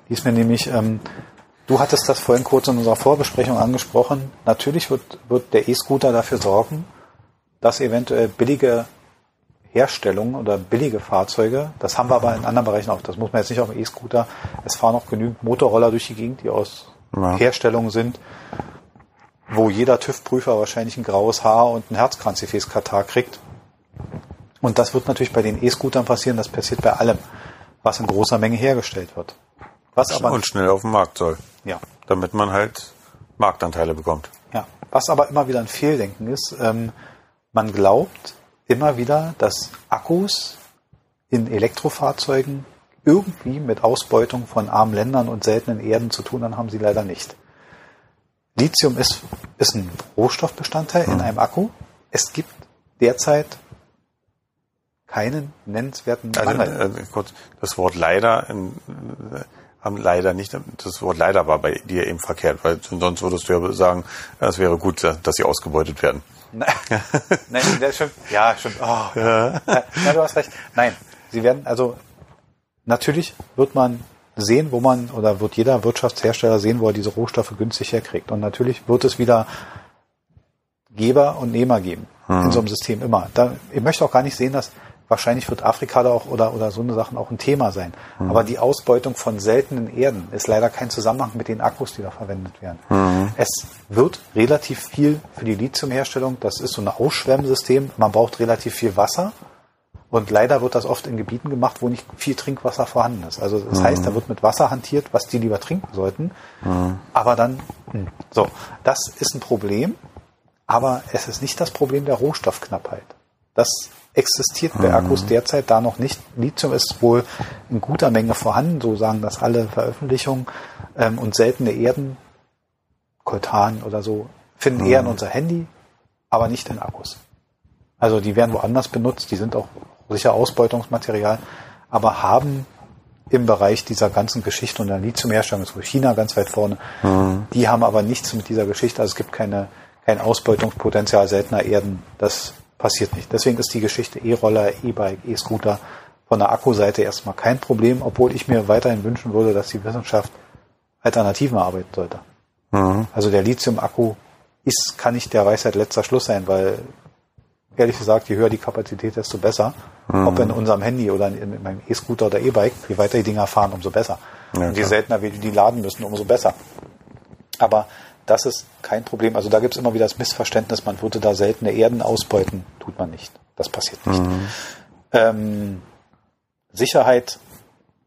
Die ist mir nämlich, ähm, du hattest das vorhin kurz in unserer Vorbesprechung angesprochen. Natürlich wird, wird der E-Scooter dafür sorgen, dass eventuell billige Herstellung oder billige Fahrzeuge, das haben wir aber in anderen Bereichen auch, das muss man jetzt nicht auf dem E-Scooter, es fahren auch genügend Motorroller durch die Gegend, die aus ja. Herstellung sind, wo jeder TÜV-Prüfer wahrscheinlich ein graues Haar und ein Herzkranzgefäß-Katar kriegt. Und das wird natürlich bei den E-Scootern passieren, das passiert bei allem, was in großer Menge hergestellt wird. Was aber und schnell auf den Markt soll. Ja. Damit man halt Marktanteile bekommt. Ja. Was aber immer wieder ein Fehldenken ist, ähm, man glaubt immer wieder, dass Akkus in Elektrofahrzeugen irgendwie mit Ausbeutung von armen Ländern und seltenen Erden zu tun haben, haben sie leider nicht. Lithium ist, ist ein Rohstoffbestandteil in hm. einem Akku. Es gibt derzeit keinen nennenswerten also, Mangel. Also, äh, kurz, das Wort leider in, äh, haben leider nicht, das Wort leider war bei dir eben verkehrt, weil sonst würdest du ja sagen, es wäre gut, dass sie ausgebeutet werden. Nein, Nein das stimmt. Ja, stimmt. Oh. [LAUGHS] Ja. ja, du hast recht. Nein, sie werden, also natürlich wird man sehen, wo man, oder wird jeder Wirtschaftshersteller sehen, wo er diese Rohstoffe günstig herkriegt. Und natürlich wird es wieder Geber und Nehmer geben mhm. in so einem System immer. Da, ich möchte auch gar nicht sehen, dass wahrscheinlich wird Afrika da auch oder, oder so eine Sachen auch ein Thema sein. Mhm. Aber die Ausbeutung von seltenen Erden ist leider kein Zusammenhang mit den Akkus, die da verwendet werden. Mhm. Es wird relativ viel für die Lithiumherstellung, das ist so ein Ausschwemmsystem, man braucht relativ viel Wasser. Und leider wird das oft in Gebieten gemacht, wo nicht viel Trinkwasser vorhanden ist. Also das mhm. heißt, da wird mit Wasser hantiert, was die lieber trinken sollten. Mhm. Aber dann, hm, so, das ist ein Problem, aber es ist nicht das Problem der Rohstoffknappheit. Das existiert bei Akkus mhm. derzeit da noch nicht. Lithium ist wohl in guter Menge vorhanden, so sagen das alle Veröffentlichungen. Ähm, und seltene Erden, Koltan oder so, finden eher in unser Handy, aber nicht in Akkus. Also die werden woanders benutzt, die sind auch sicher Ausbeutungsmaterial, aber haben im Bereich dieser ganzen Geschichte und der Lithiumherstellung ist China ganz weit vorne. Mhm. Die haben aber nichts mit dieser Geschichte. Also es gibt keine, kein Ausbeutungspotenzial seltener Erden. Das passiert nicht. Deswegen ist die Geschichte E-Roller, E-Bike, E-Scooter von der Akkuseite erstmal kein Problem, obwohl ich mir weiterhin wünschen würde, dass die Wissenschaft Alternativen arbeiten sollte. Mhm. Also der Lithium-Akku ist, kann nicht der Weisheit letzter Schluss sein, weil ehrlich gesagt, je höher die Kapazität, desto besser. Mhm. Ob in unserem Handy oder in, in meinem E-Scooter oder E-Bike, je weiter die Dinger fahren, umso besser. Ja, und je seltener wir die laden müssen, umso besser. Aber das ist kein Problem. Also da gibt es immer wieder das Missverständnis, man würde da seltene Erden ausbeuten. Tut man nicht. Das passiert nicht. Mhm. Ähm, Sicherheit,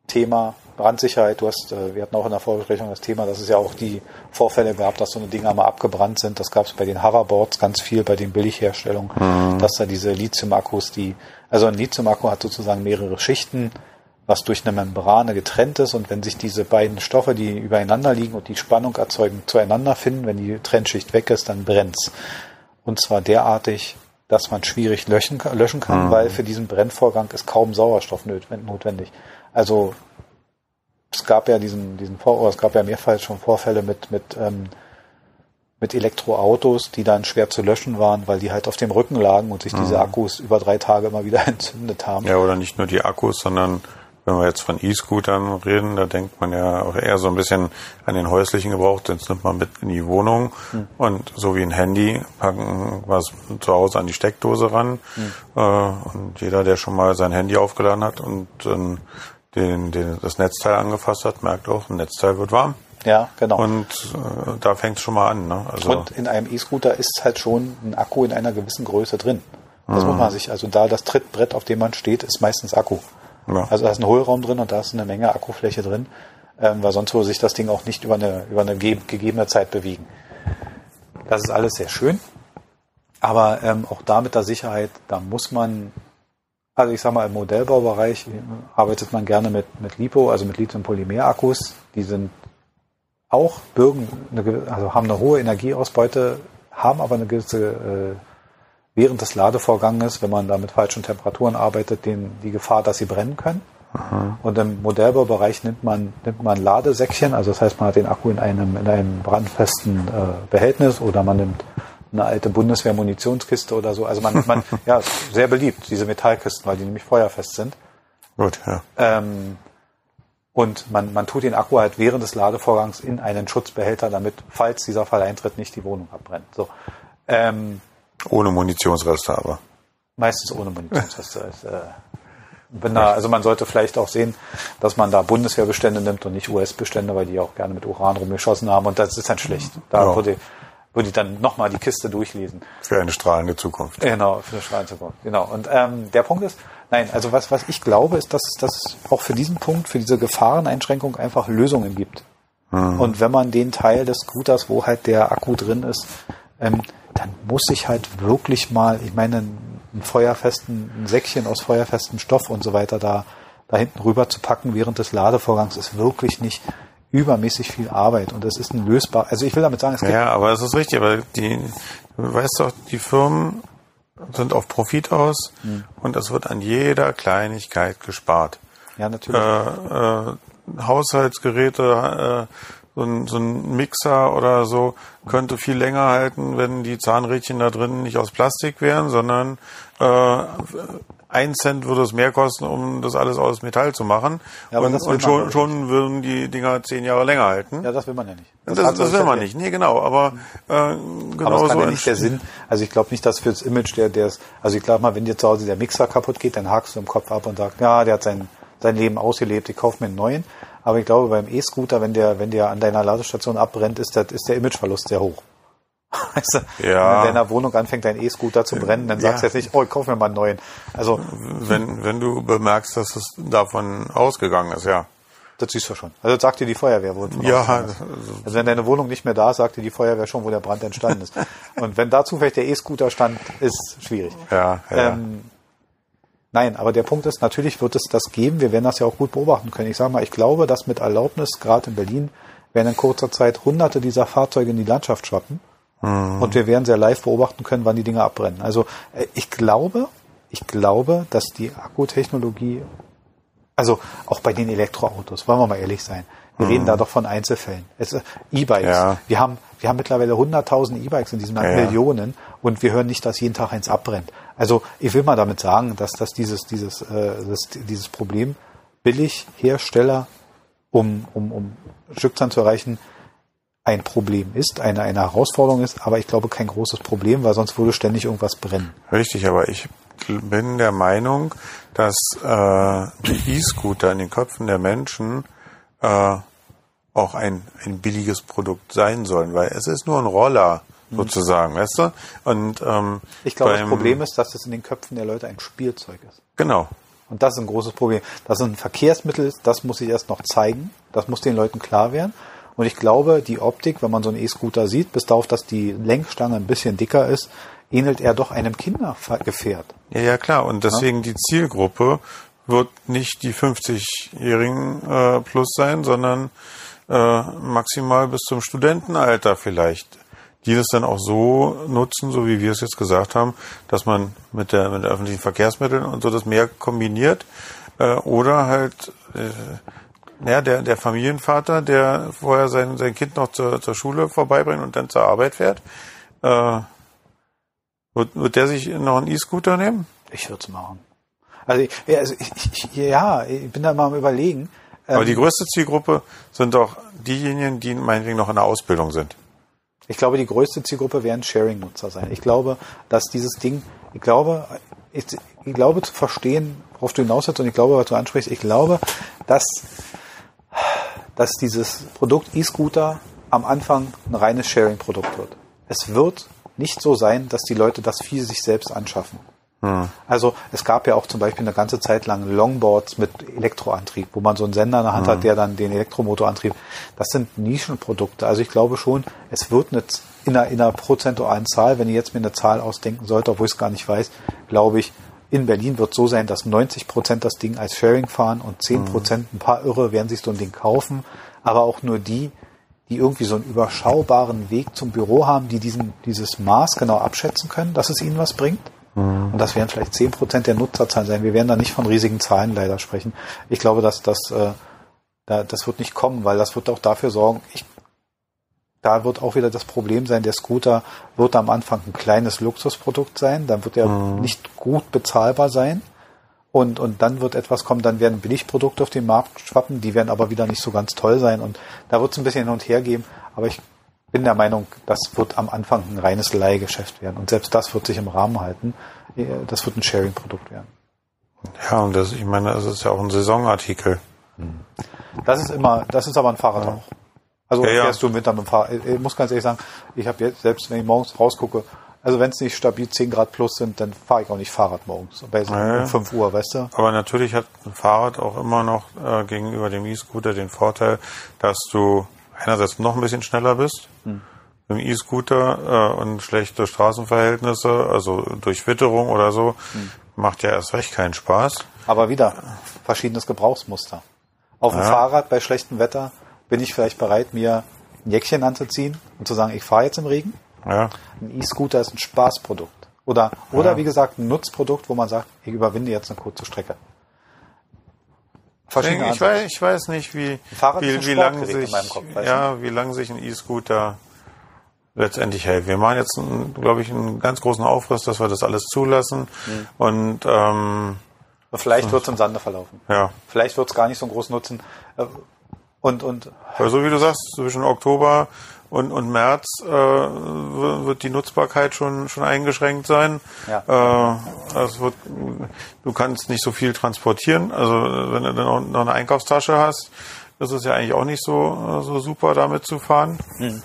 Thema, Brandsicherheit. Du hast, äh, wir hatten auch in der Vorbesprechung das Thema, dass es ja auch die Vorfälle gab, dass so eine Dinger mal abgebrannt sind. Das gab es bei den Hoverboards ganz viel, bei den Billigherstellungen, mhm. dass da diese Lithium-Akkus, die, also ein Lithium-Akku hat sozusagen mehrere Schichten was durch eine Membrane getrennt ist und wenn sich diese beiden Stoffe, die übereinander liegen und die Spannung erzeugen, zueinander finden, wenn die Trennschicht weg ist, dann brennt's. Und zwar derartig, dass man schwierig löschen, löschen kann, mhm. weil für diesen Brennvorgang ist kaum Sauerstoff notwendig. Also es gab ja diesen, diesen Vor es gab ja mehrfach schon Vorfälle mit, mit, ähm, mit Elektroautos, die dann schwer zu löschen waren, weil die halt auf dem Rücken lagen und sich mhm. diese Akkus über drei Tage immer wieder [LAUGHS] entzündet haben. Ja, oder nicht nur die Akkus, sondern wenn wir jetzt von E-Scootern reden, da denkt man ja auch eher so ein bisschen an den häuslichen Gebrauch, den nimmt man mit in die Wohnung mhm. und so wie ein Handy packen es zu Hause an die Steckdose ran mhm. und jeder, der schon mal sein Handy aufgeladen hat und äh, den, den, das Netzteil angefasst hat, merkt auch, ein Netzteil wird warm. Ja, genau. Und äh, da fängt es schon mal an. Ne? Also und in einem E-Scooter ist halt schon ein Akku in einer gewissen Größe drin. Das mhm. muss man sich, also da das Trittbrett, auf dem man steht, ist meistens Akku. Ja. Also da ist ein Hohlraum drin und da ist eine Menge Akkufläche drin, ähm, weil sonst würde sich das Ding auch nicht über eine, über eine gegebene Zeit bewegen. Das ist alles sehr schön. Aber ähm, auch da mit der Sicherheit, da muss man, also ich sag mal, im Modellbaubereich arbeitet man gerne mit, mit LiPo, also mit Lithium-Polymer-Akkus. Die sind auch bürgen, eine, also haben eine hohe Energieausbeute, haben aber eine gewisse äh, während des Ladevorganges, wenn man da mit falschen Temperaturen arbeitet, den, die Gefahr, dass sie brennen können. Aha. Und im Modellbaubereich nimmt man, nimmt man Ladesäckchen, also das heißt, man hat den Akku in einem, in einem brandfesten äh, Behältnis oder man nimmt eine alte Bundeswehr-Munitionskiste oder so. Also man, [LAUGHS] man ja, sehr beliebt, diese Metallkisten, weil die nämlich feuerfest sind. Gut, ja. Ähm, und man, man tut den Akku halt während des Ladevorgangs in einen Schutzbehälter, damit, falls dieser Fall eintritt, nicht die Wohnung abbrennt. So. Ähm, ohne Munitionsreste aber. Meistens ohne Munitionsreste. äh, wenn da, also man sollte vielleicht auch sehen, dass man da Bundeswehrbestände nimmt und nicht US-Bestände, weil die auch gerne mit Uran rumgeschossen haben und das ist dann schlecht. Da ja. würde, würde ich dann nochmal die Kiste durchlesen. Für eine strahlende Zukunft. Genau, für eine strahlende Zukunft. Genau. Und ähm, der Punkt ist, nein, also was, was ich glaube, ist, dass, dass es auch für diesen Punkt, für diese Gefahreneinschränkung einfach Lösungen gibt. Mhm. Und wenn man den Teil des Scooters, wo halt der Akku drin ist, ähm, dann muss ich halt wirklich mal, ich meine, ein feuerfesten, ein Säckchen aus feuerfestem Stoff und so weiter da, da hinten rüber zu packen während des Ladevorgangs ist wirklich nicht übermäßig viel Arbeit und es ist ein lösbar, also ich will damit sagen, es gibt. Ja, aber es ist richtig, aber die, du weißt doch, die Firmen sind auf Profit aus hm. und es wird an jeder Kleinigkeit gespart. Ja, natürlich. Äh, äh, Haushaltsgeräte, äh, so ein, so ein Mixer oder so könnte viel länger halten, wenn die Zahnrädchen da drin nicht aus Plastik wären, sondern äh, ein Cent würde es mehr kosten, um das alles aus Metall zu machen. Ja, und, und schon, schon würden die Dinger zehn Jahre länger halten. Ja, das will man ja nicht. Das, das, das will man nicht. Nee, genau. Aber äh, genau aber das kann so ja nicht der Sinn. Also ich glaube nicht, dass fürs Image der, der ist, also ich glaube mal, wenn dir zu Hause der Mixer kaputt geht, dann hakst du im Kopf ab und sagst, ja, der hat sein, sein Leben ausgelebt, ich kaufe mir einen neuen. Aber ich glaube, beim E-Scooter, wenn der, wenn der an deiner Ladestation abbrennt, ist, das, ist der Imageverlust sehr hoch. [LAUGHS] Weißt du, ja. Wenn in deiner Wohnung anfängt, dein E-Scooter zu brennen, dann sagst du jetzt nicht, oh, ich kaufe mir mal einen neuen. Also, wenn, wenn du bemerkst, dass es davon ausgegangen ist, ja. Das siehst du schon. Also das sagt dir die Feuerwehr, wo Ja. Also, also wenn deine Wohnung nicht mehr da ist, sagt dir die Feuerwehr schon, wo der Brand entstanden ist. [LAUGHS] Und wenn da zufällig der E-Scooter stand, ist schwierig. Ja, ja. Ähm, Nein, aber der Punkt ist, natürlich wird es das geben. Wir werden das ja auch gut beobachten können. Ich sage mal, ich glaube, dass mit Erlaubnis, gerade in Berlin, werden in kurzer Zeit hunderte dieser Fahrzeuge in die Landschaft schwappen. Mhm. Und wir werden sehr live beobachten können, wann die Dinge abbrennen. Also äh, ich glaube, ich glaube, dass die Akkutechnologie, also auch bei den Elektroautos, wollen wir mal ehrlich sein, wir mhm. reden da doch von Einzelfällen. Äh, E-Bikes. Ja. Wir haben, wir haben mittlerweile 100.000 E-Bikes in diesem Land, ja, Millionen, und wir hören nicht, dass jeden Tag eins abbrennt. Also ich will mal damit sagen, dass das dieses, dieses, äh, das, dieses Problem billig Hersteller, um, um, um Stückzahlen zu erreichen, ein Problem ist, eine, eine Herausforderung ist, aber ich glaube kein großes Problem, weil sonst würde ständig irgendwas brennen. Richtig, aber ich bin der Meinung, dass äh, die E-Scooter in den Köpfen der Menschen äh, auch ein, ein billiges Produkt sein sollen, weil es ist nur ein Roller mhm. sozusagen, weißt du? Und ähm, ich glaube, das Problem ist, dass es in den Köpfen der Leute ein Spielzeug ist. Genau. Und das ist ein großes Problem. Dass es ein Verkehrsmittel ist, das muss ich erst noch zeigen. Das muss den Leuten klar werden. Und ich glaube, die Optik, wenn man so einen E-Scooter sieht, bis darauf, dass die Lenkstange ein bisschen dicker ist, ähnelt er doch einem Kindergefährt. Ja, ja, klar. Und deswegen ja? die Zielgruppe wird nicht die 50-Jährigen äh, plus sein, sondern äh, maximal bis zum Studentenalter vielleicht, die das dann auch so nutzen, so wie wir es jetzt gesagt haben, dass man mit der mit den öffentlichen Verkehrsmitteln und so das mehr kombiniert äh, oder halt äh, ja, der, der Familienvater, der vorher sein, sein Kind noch zur, zur Schule vorbeibringt und dann zur Arbeit fährt, äh, wird, wird der sich noch einen E-Scooter nehmen? Ich würde es machen. Also, ja, also ich, ich, ja, ich bin da mal am überlegen. Aber die ähm, größte Zielgruppe sind doch diejenigen, die meinetwegen noch in der Ausbildung sind. Ich glaube, die größte Zielgruppe werden Sharing-Nutzer sein. Ich glaube, dass dieses Ding, ich glaube, ich, ich glaube zu verstehen, worauf du hinaus willst und ich glaube, was du ansprichst, ich glaube, dass, dass dieses Produkt E-Scooter am Anfang ein reines Sharing-Produkt wird. Es wird nicht so sein, dass die Leute das Vieh sich selbst anschaffen. Hm. Also es gab ja auch zum Beispiel eine ganze Zeit lang Longboards mit Elektroantrieb, wo man so einen Sender in der Hand hm. hat, der dann den Elektromotorantrieb. Das sind Nischenprodukte. Also ich glaube schon, es wird eine, in, einer, in einer prozentualen Zahl, wenn ihr jetzt mir eine Zahl ausdenken sollt, obwohl ich es gar nicht weiß, glaube ich, in Berlin wird so sein, dass 90 Prozent das Ding als Sharing fahren und 10 Prozent, ein paar Irre werden sich so ein Ding kaufen, aber auch nur die, die irgendwie so einen überschaubaren Weg zum Büro haben, die diesen, dieses Maß genau abschätzen können, dass es ihnen was bringt. Mhm. Und das werden vielleicht zehn Prozent der Nutzerzahlen sein. Wir werden da nicht von riesigen Zahlen leider sprechen. Ich glaube, dass das, äh, da, das wird nicht kommen, weil das wird auch dafür sorgen, ich, da wird auch wieder das Problem sein, der Scooter wird am Anfang ein kleines Luxusprodukt sein, dann wird er mhm. nicht gut bezahlbar sein. Und, und dann wird etwas kommen, dann werden Billigprodukte auf den Markt schwappen, die werden aber wieder nicht so ganz toll sein. Und da wird es ein bisschen hin und her geben. Aber ich bin der Meinung, das wird am Anfang ein reines Leihgeschäft werden. Und selbst das wird sich im Rahmen halten. Das wird ein Sharing-Produkt werden. Ja, und das, ich meine, das ist ja auch ein Saisonartikel. Das ist immer, das ist aber ein Fahrrad ja. auch. Also ja, fährst ja. du im Winter mit dem Fahrrad. Ich muss ganz ehrlich sagen, ich habe jetzt, selbst wenn ich morgens rausgucke, also wenn es nicht stabil 10 Grad plus sind, dann fahre ich auch nicht Fahrrad morgens. Bei ja, um 5 Uhr, weißt du? Aber natürlich hat ein Fahrrad auch immer noch äh, gegenüber dem E-Scooter den Vorteil, dass du einerseits noch ein bisschen schneller bist. Hm. Im E-Scooter äh, und schlechte Straßenverhältnisse, also durch Witterung oder so, hm. macht ja erst recht keinen Spaß. Aber wieder verschiedenes Gebrauchsmuster. Auf dem ja. Fahrrad bei schlechtem Wetter bin ich vielleicht bereit, mir ein Jäckchen anzuziehen und zu sagen, ich fahre jetzt im Regen. Ja. Ein E-Scooter ist ein Spaßprodukt. Oder, oder ja. wie gesagt, ein Nutzprodukt, wo man sagt, ich überwinde jetzt eine kurze Strecke verschiedene ich, weiß, ich weiß nicht, wie, wie, wie lang sich, Kopf, ja, wie lang sich ein E-Scooter letztendlich hält. Wir machen jetzt, glaube ich, einen ganz großen Aufriss, dass wir das alles zulassen. Mhm. Und ähm, vielleicht wird es im Sande verlaufen. Ja. Vielleicht wird es gar nicht so einen großen Nutzen. Äh, und, und Weil so wie du sagst, zwischen Oktober und, und März äh, wird die Nutzbarkeit schon, schon eingeschränkt sein. Ja. Äh, es wird, du kannst nicht so viel transportieren. Also wenn du dann noch eine Einkaufstasche hast, ist es ja eigentlich auch nicht so, so super, damit zu fahren. Mhm.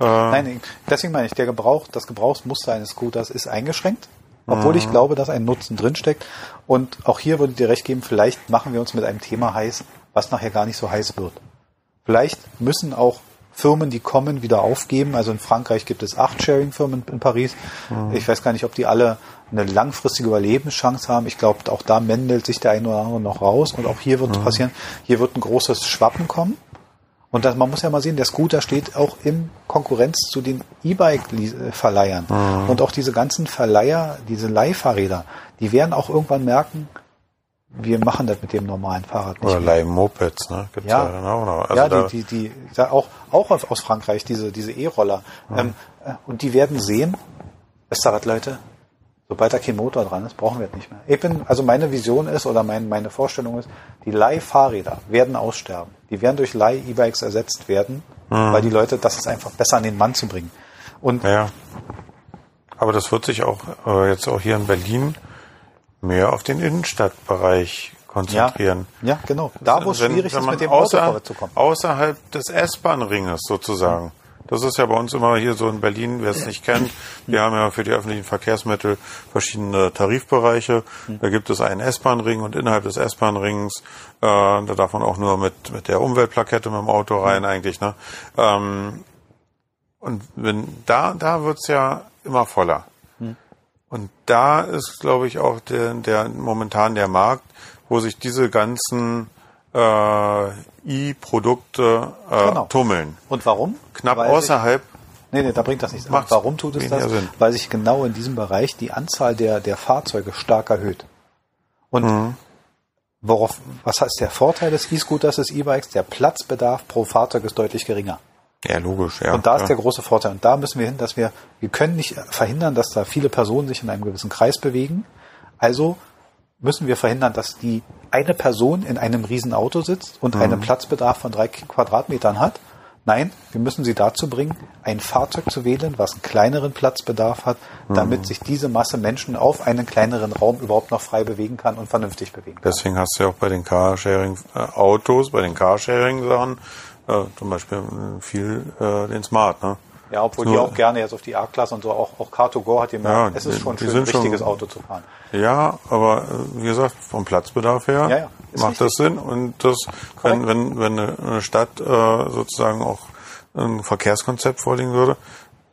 Äh, Nein, deswegen meine ich, der Gebrauch, das Gebrauchsmuster eines Scooters ist eingeschränkt. Obwohl ich mhm. glaube, dass ein Nutzen drinsteckt. Und auch hier würde ich dir recht geben, vielleicht machen wir uns mit einem Thema heiß, was nachher gar nicht so heiß wird. Vielleicht müssen auch Firmen, die kommen, wieder aufgeben. Also in Frankreich gibt es acht Sharing-Firmen in Paris. Mhm. Ich weiß gar nicht, ob die alle eine langfristige Überlebenschance haben. Ich glaube, auch da mendelt sich der eine oder andere noch raus. Und auch hier wird mhm. passieren, hier wird ein großes Schwappen kommen. Und das, man muss ja mal sehen, der Scooter steht auch in Konkurrenz zu den E-Bike-Verleihern. Mhm. Und auch diese ganzen Verleiher, diese Leihfahrräder, die werden auch irgendwann merken, wir machen das mit dem normalen Fahrrad nicht. Oder Leih-Mopeds, ne? Gibt's ja, ja dann auch noch. Also ja, die, die, die, auch, auch aus Frankreich, diese, diese E-Roller. Mhm. Ähm, äh, und die werden sehen, Leute, sobald da kein Motor dran ist, brauchen wir das nicht mehr. Ich bin, also meine Vision ist oder mein, meine Vorstellung ist, die Leih-Fahrräder werden aussterben. Die werden durch Leih-E-Bikes ersetzt werden, mhm. weil die Leute, das ist einfach besser an den Mann zu bringen. Und ja. Aber das wird sich auch äh, jetzt auch hier in Berlin mehr auf den Innenstadtbereich konzentrieren. Ja, ja genau. Da, wo es schwierig ist, mit dem außer, Auto zu kommen. Außerhalb des S-Bahn-Ringes sozusagen. Das ist ja bei uns immer hier so in Berlin, wer es nicht kennt. Wir haben ja für die öffentlichen Verkehrsmittel verschiedene Tarifbereiche. Da gibt es einen S-Bahn-Ring und innerhalb des S-Bahn-Rings, äh, da darf man auch nur mit, mit der Umweltplakette mit dem Auto rein eigentlich. Ne? Ähm, und wenn da, da wird's ja immer voller. Und da ist, glaube ich, auch der, der momentan der Markt, wo sich diese ganzen äh, E-Produkte äh, genau. tummeln. Und warum? Knapp Weil außerhalb. Ich, nee, nee, da bringt das nichts. Warum tut es das? Sinn. Weil sich genau in diesem Bereich die Anzahl der, der Fahrzeuge stark erhöht. Und mhm. worauf, was heißt der Vorteil des E-Scooters, des E-Bikes? Der Platzbedarf pro Fahrzeug ist deutlich geringer. Ja, logisch, ja. Und da ist der große Vorteil. Und da müssen wir hin, dass wir, wir können nicht verhindern, dass da viele Personen sich in einem gewissen Kreis bewegen. Also müssen wir verhindern, dass die eine Person in einem Riesenauto sitzt und mhm. einen Platzbedarf von drei Quadratmetern hat. Nein, wir müssen sie dazu bringen, ein Fahrzeug zu wählen, was einen kleineren Platzbedarf hat, damit mhm. sich diese Masse Menschen auf einen kleineren Raum überhaupt noch frei bewegen kann und vernünftig bewegen kann. Deswegen hast du ja auch bei den Carsharing-Autos, bei den Carsharing-Sachen, äh, zum Beispiel viel äh, den Smart, ne? Ja, obwohl so, die auch gerne jetzt auf die A-Klasse und so, auch, auch Car2Go hat gemerkt, ja, es ist schon schön, ein richtiges schon, Auto zu fahren. Ja, aber äh, wie gesagt, vom Platzbedarf her ja, ja, macht richtig. das Sinn. Und das, wenn, wenn, wenn eine Stadt äh, sozusagen auch ein Verkehrskonzept vorlegen würde,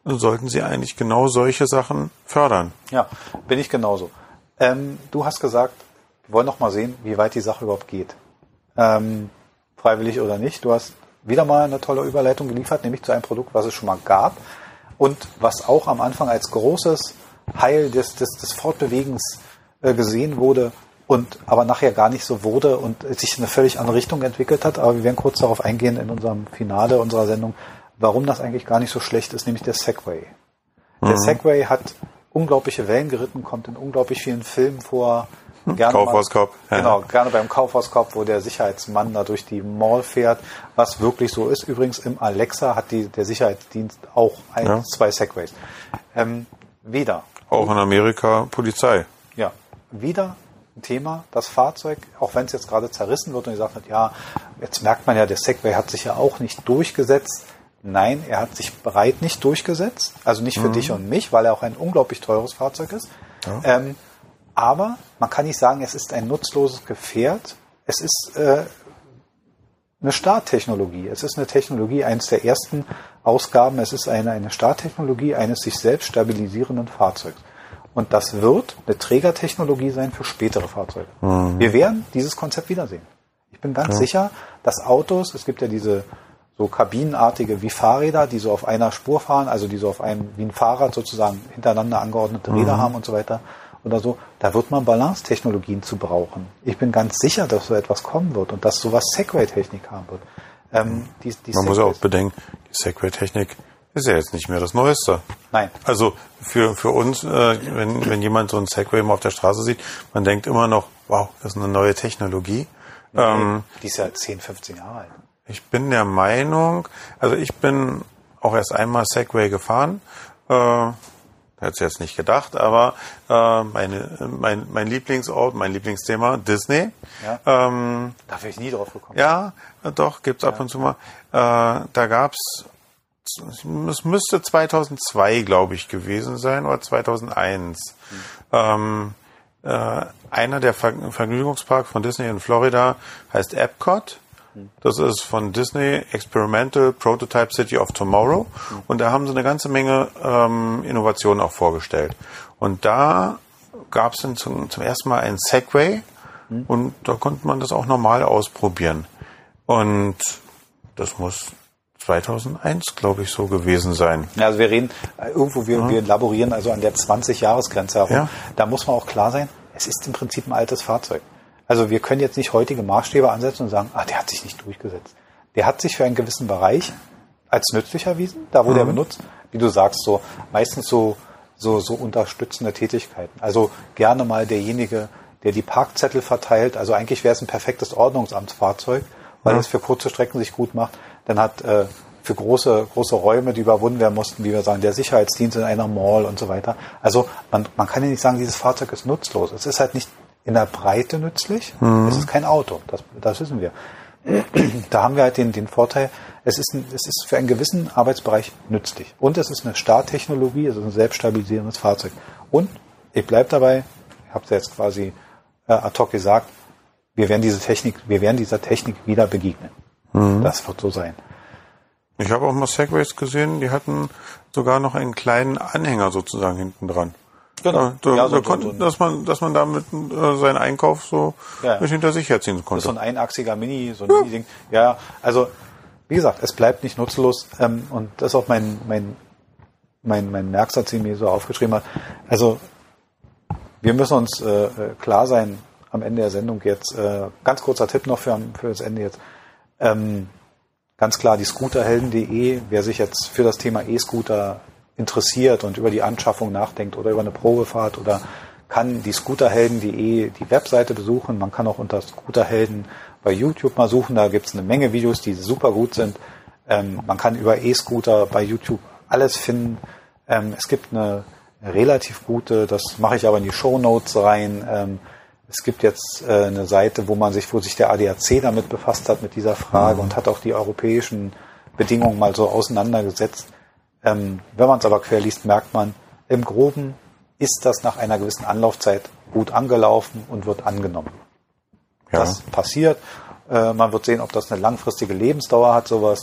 sollten sie eigentlich genau solche Sachen fördern. Ja, bin ich genauso. Ähm, du hast gesagt, wir wollen noch mal sehen, wie weit die Sache überhaupt geht. Ähm, freiwillig oder nicht. Du hast wieder mal eine tolle Überleitung geliefert, nämlich zu einem Produkt, was es schon mal gab und was auch am Anfang als großes Heil des, des, des Fortbewegens äh, gesehen wurde und aber nachher gar nicht so wurde und sich in eine völlig andere Richtung entwickelt hat. Aber wir werden kurz darauf eingehen in unserem Finale unserer Sendung, warum das eigentlich gar nicht so schlecht ist, nämlich der Segway. Mhm. Der Segway hat unglaubliche Wellen geritten, kommt in unglaublich vielen Filmen vor, Gerne Kaufhauskopf. Mal, genau, gerne beim Kaufhauskopf, wo der Sicherheitsmann da durch die Mall fährt, was wirklich so ist. Übrigens im Alexa hat die, der Sicherheitsdienst auch ein, ja. zwei Segways. Ähm, wieder. Auch in Amerika Polizei. Ja, wieder ein Thema, das Fahrzeug, auch wenn es jetzt gerade zerrissen wird und gesagt hat, ja, jetzt merkt man ja, der Segway hat sich ja auch nicht durchgesetzt. Nein, er hat sich breit nicht durchgesetzt. Also nicht für mhm. dich und mich, weil er auch ein unglaublich teures Fahrzeug ist. Ja. Ähm, aber man kann nicht sagen, es ist ein nutzloses Gefährt. Es ist äh, eine Starttechnologie. Es ist eine Technologie, eines der ersten Ausgaben. Es ist eine, eine Starttechnologie eines sich selbst stabilisierenden Fahrzeugs. Und das wird eine Trägertechnologie sein für spätere Fahrzeuge. Mhm. Wir werden dieses Konzept wiedersehen. Ich bin ganz ja. sicher, dass Autos, es gibt ja diese so kabinenartige wie Fahrräder, die so auf einer Spur fahren, also die so auf einem, wie ein Fahrrad sozusagen hintereinander angeordnete Räder mhm. haben und so weiter oder so, da wird man Balance-Technologien zu brauchen. Ich bin ganz sicher, dass so etwas kommen wird und dass sowas Segway-Technik haben wird. Ähm, die, die man muss auch bedenken, die Segway-Technik ist ja jetzt nicht mehr das Neueste. Nein. Also für, für uns, äh, wenn, wenn jemand so ein Segway mal auf der Straße sieht, man denkt immer noch, wow, das ist eine neue Technologie. Nee, ähm, die ist ja 10, 15 Jahre alt. Ich bin der Meinung, also ich bin auch erst einmal Segway gefahren. Äh, Hätte es jetzt nicht gedacht, aber äh, meine, mein, mein Lieblingsort, mein Lieblingsthema, Disney. Ja. Ähm, da wäre ich nie drauf gekommen. Ja, doch, gibt's ja. ab und zu mal. Äh, da gab's, es müsste 2002, glaube ich, gewesen sein, oder 2001. Hm. Ähm, äh, einer der Vergnügungsparks von Disney in Florida heißt Epcot. Das ist von Disney Experimental Prototype City of Tomorrow. Und da haben sie eine ganze Menge ähm, Innovationen auch vorgestellt. Und da gab es dann zum, zum ersten Mal ein Segway und da konnte man das auch normal ausprobieren. Und das muss 2001, glaube ich, so gewesen sein. Ja, also wir reden, äh, irgendwo, wir, ja. wir laborieren also an der 20-Jahres-Grenze herum. Ja. Da muss man auch klar sein, es ist im Prinzip ein altes Fahrzeug. Also wir können jetzt nicht heutige Maßstäbe ansetzen und sagen, ah, der hat sich nicht durchgesetzt. Der hat sich für einen gewissen Bereich als nützlich erwiesen, da wo mhm. der benutzt, wie du sagst, so meistens so, so, so unterstützende Tätigkeiten. Also gerne mal derjenige, der die Parkzettel verteilt. Also eigentlich wäre es ein perfektes Ordnungsamtsfahrzeug, weil mhm. es für kurze Strecken sich gut macht. Dann hat äh, für große, große Räume, die überwunden werden mussten, wie wir sagen, der Sicherheitsdienst in einer Mall und so weiter. Also man, man kann ja nicht sagen, dieses Fahrzeug ist nutzlos. Es ist halt nicht in der Breite nützlich. Mhm. Es ist kein Auto, das, das wissen wir. [CLEARS THROAT] Da haben wir halt den, den Vorteil, es ist, ein, es ist für einen gewissen Arbeitsbereich nützlich. Und es ist eine Starttechnologie, es ist ein selbststabilisierendes Fahrzeug. Und ich bleibe dabei, ich habe es jetzt quasi äh, ad hoc gesagt, wir werden diese Technik, wir werden dieser Technik wieder begegnen. Mhm. Das wird so sein. Ich habe auch mal Segways gesehen, die hatten sogar noch einen kleinen Anhänger sozusagen hinten dran. Genau. Da, ja, so, da konnte, so, dass man, dass man damit äh, seinen Einkauf so ja. nicht hinter sich herziehen konnte. Das ist so ein einachsiger Mini, so ein ja. Mini-Ding. Ja, also wie gesagt, es bleibt nicht nutzlos ähm, und das ist auch mein mein mein mein Merksatz, den mir so aufgeschrieben hat. Also wir müssen uns äh, klar sein am Ende der Sendung jetzt. Äh, ganz kurzer Tipp noch für für das Ende jetzt. Ähm, ganz klar die Scooterhelden.de. Wer sich jetzt für das Thema E-Scooter interessiert und über die Anschaffung nachdenkt oder über eine Probefahrt oder kann die Scooterhelden.de die Webseite besuchen. Man kann auch unter Scooterhelden bei YouTube mal suchen. Da gibt es eine Menge Videos, die super gut sind. Ähm, man kann über E-Scooter bei YouTube alles finden. Ähm, es gibt eine relativ gute, das mache ich aber in die Show Notes rein. Ähm, es gibt jetzt äh, eine Seite, wo man sich, wo sich der ADAC damit befasst hat mit dieser Frage mhm. und hat auch die europäischen Bedingungen mal so auseinandergesetzt. Ähm, wenn man es aber quer liest, merkt man, im Groben ist das nach einer gewissen Anlaufzeit gut angelaufen und wird angenommen. Ja. Das passiert. Äh, man wird sehen, ob das eine langfristige Lebensdauer hat, sowas.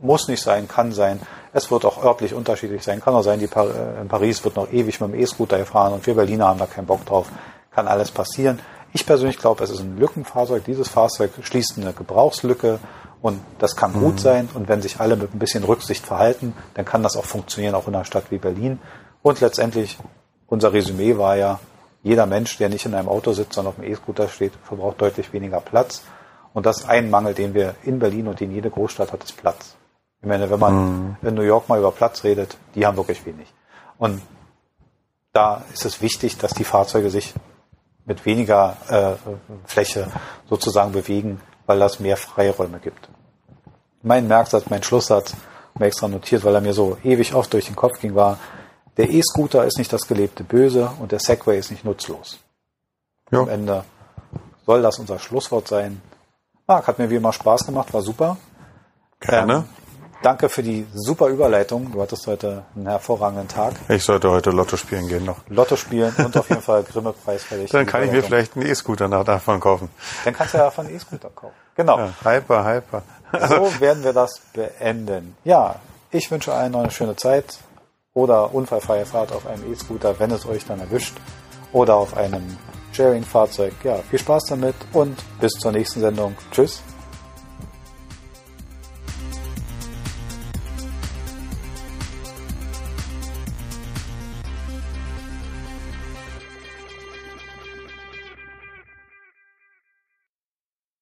Muss nicht sein, kann sein. Es wird auch örtlich unterschiedlich sein. Kann auch sein, die Par äh, in Paris wird noch ewig mit dem E-Scooter gefahren und wir Berliner haben da keinen Bock drauf. Kann alles passieren. Ich persönlich glaube, es ist ein Lückenfahrzeug. Dieses Fahrzeug schließt eine Gebrauchslücke und das kann mhm. gut sein. Und wenn sich alle mit ein bisschen Rücksicht verhalten, dann kann das auch funktionieren, auch in einer Stadt wie Berlin. Und letztendlich, unser Resümee war ja, jeder Mensch, der nicht in einem Auto sitzt, sondern auf dem E-Scooter steht, verbraucht deutlich weniger Platz. Und das ist ein Mangel, den wir in Berlin und in jeder Großstadt hat, ist Platz. Ich meine, wenn man mhm. in New York mal über Platz redet, die haben wirklich wenig. Und da ist es wichtig, dass die Fahrzeuge sich mit weniger äh, Fläche sozusagen bewegen, weil das mehr Freiräume gibt. Mein Merksatz, mein Schlusssatz, mir extra notiert, weil er mir so ewig oft durch den Kopf ging, war, der E-Scooter ist nicht das gelebte Böse und der Segway ist nicht nutzlos. Ja. Am Ende soll das unser Schlusswort sein. Marc, hat mir wie immer Spaß gemacht, war super. Gerne. Ähm, danke für die super Überleitung. Du hattest heute einen hervorragenden Tag. Ich sollte heute Lotto spielen gehen noch. Lotto spielen und auf jeden Fall Grimme-Preis fertig. Dann kann ich mir vielleicht einen E-Scooter davon kaufen. Dann kannst du ja davon einen E-Scooter kaufen. Genau. Ja, hyper, hyper. So [LAUGHS] werden wir das beenden. Ja, ich wünsche allen noch eine schöne Zeit oder unfallfreie Fahrt auf einem E-Scooter, wenn es euch dann erwischt oder auf einem Sharing-Fahrzeug. Ja, viel Spaß damit und bis zur nächsten Sendung. Tschüss.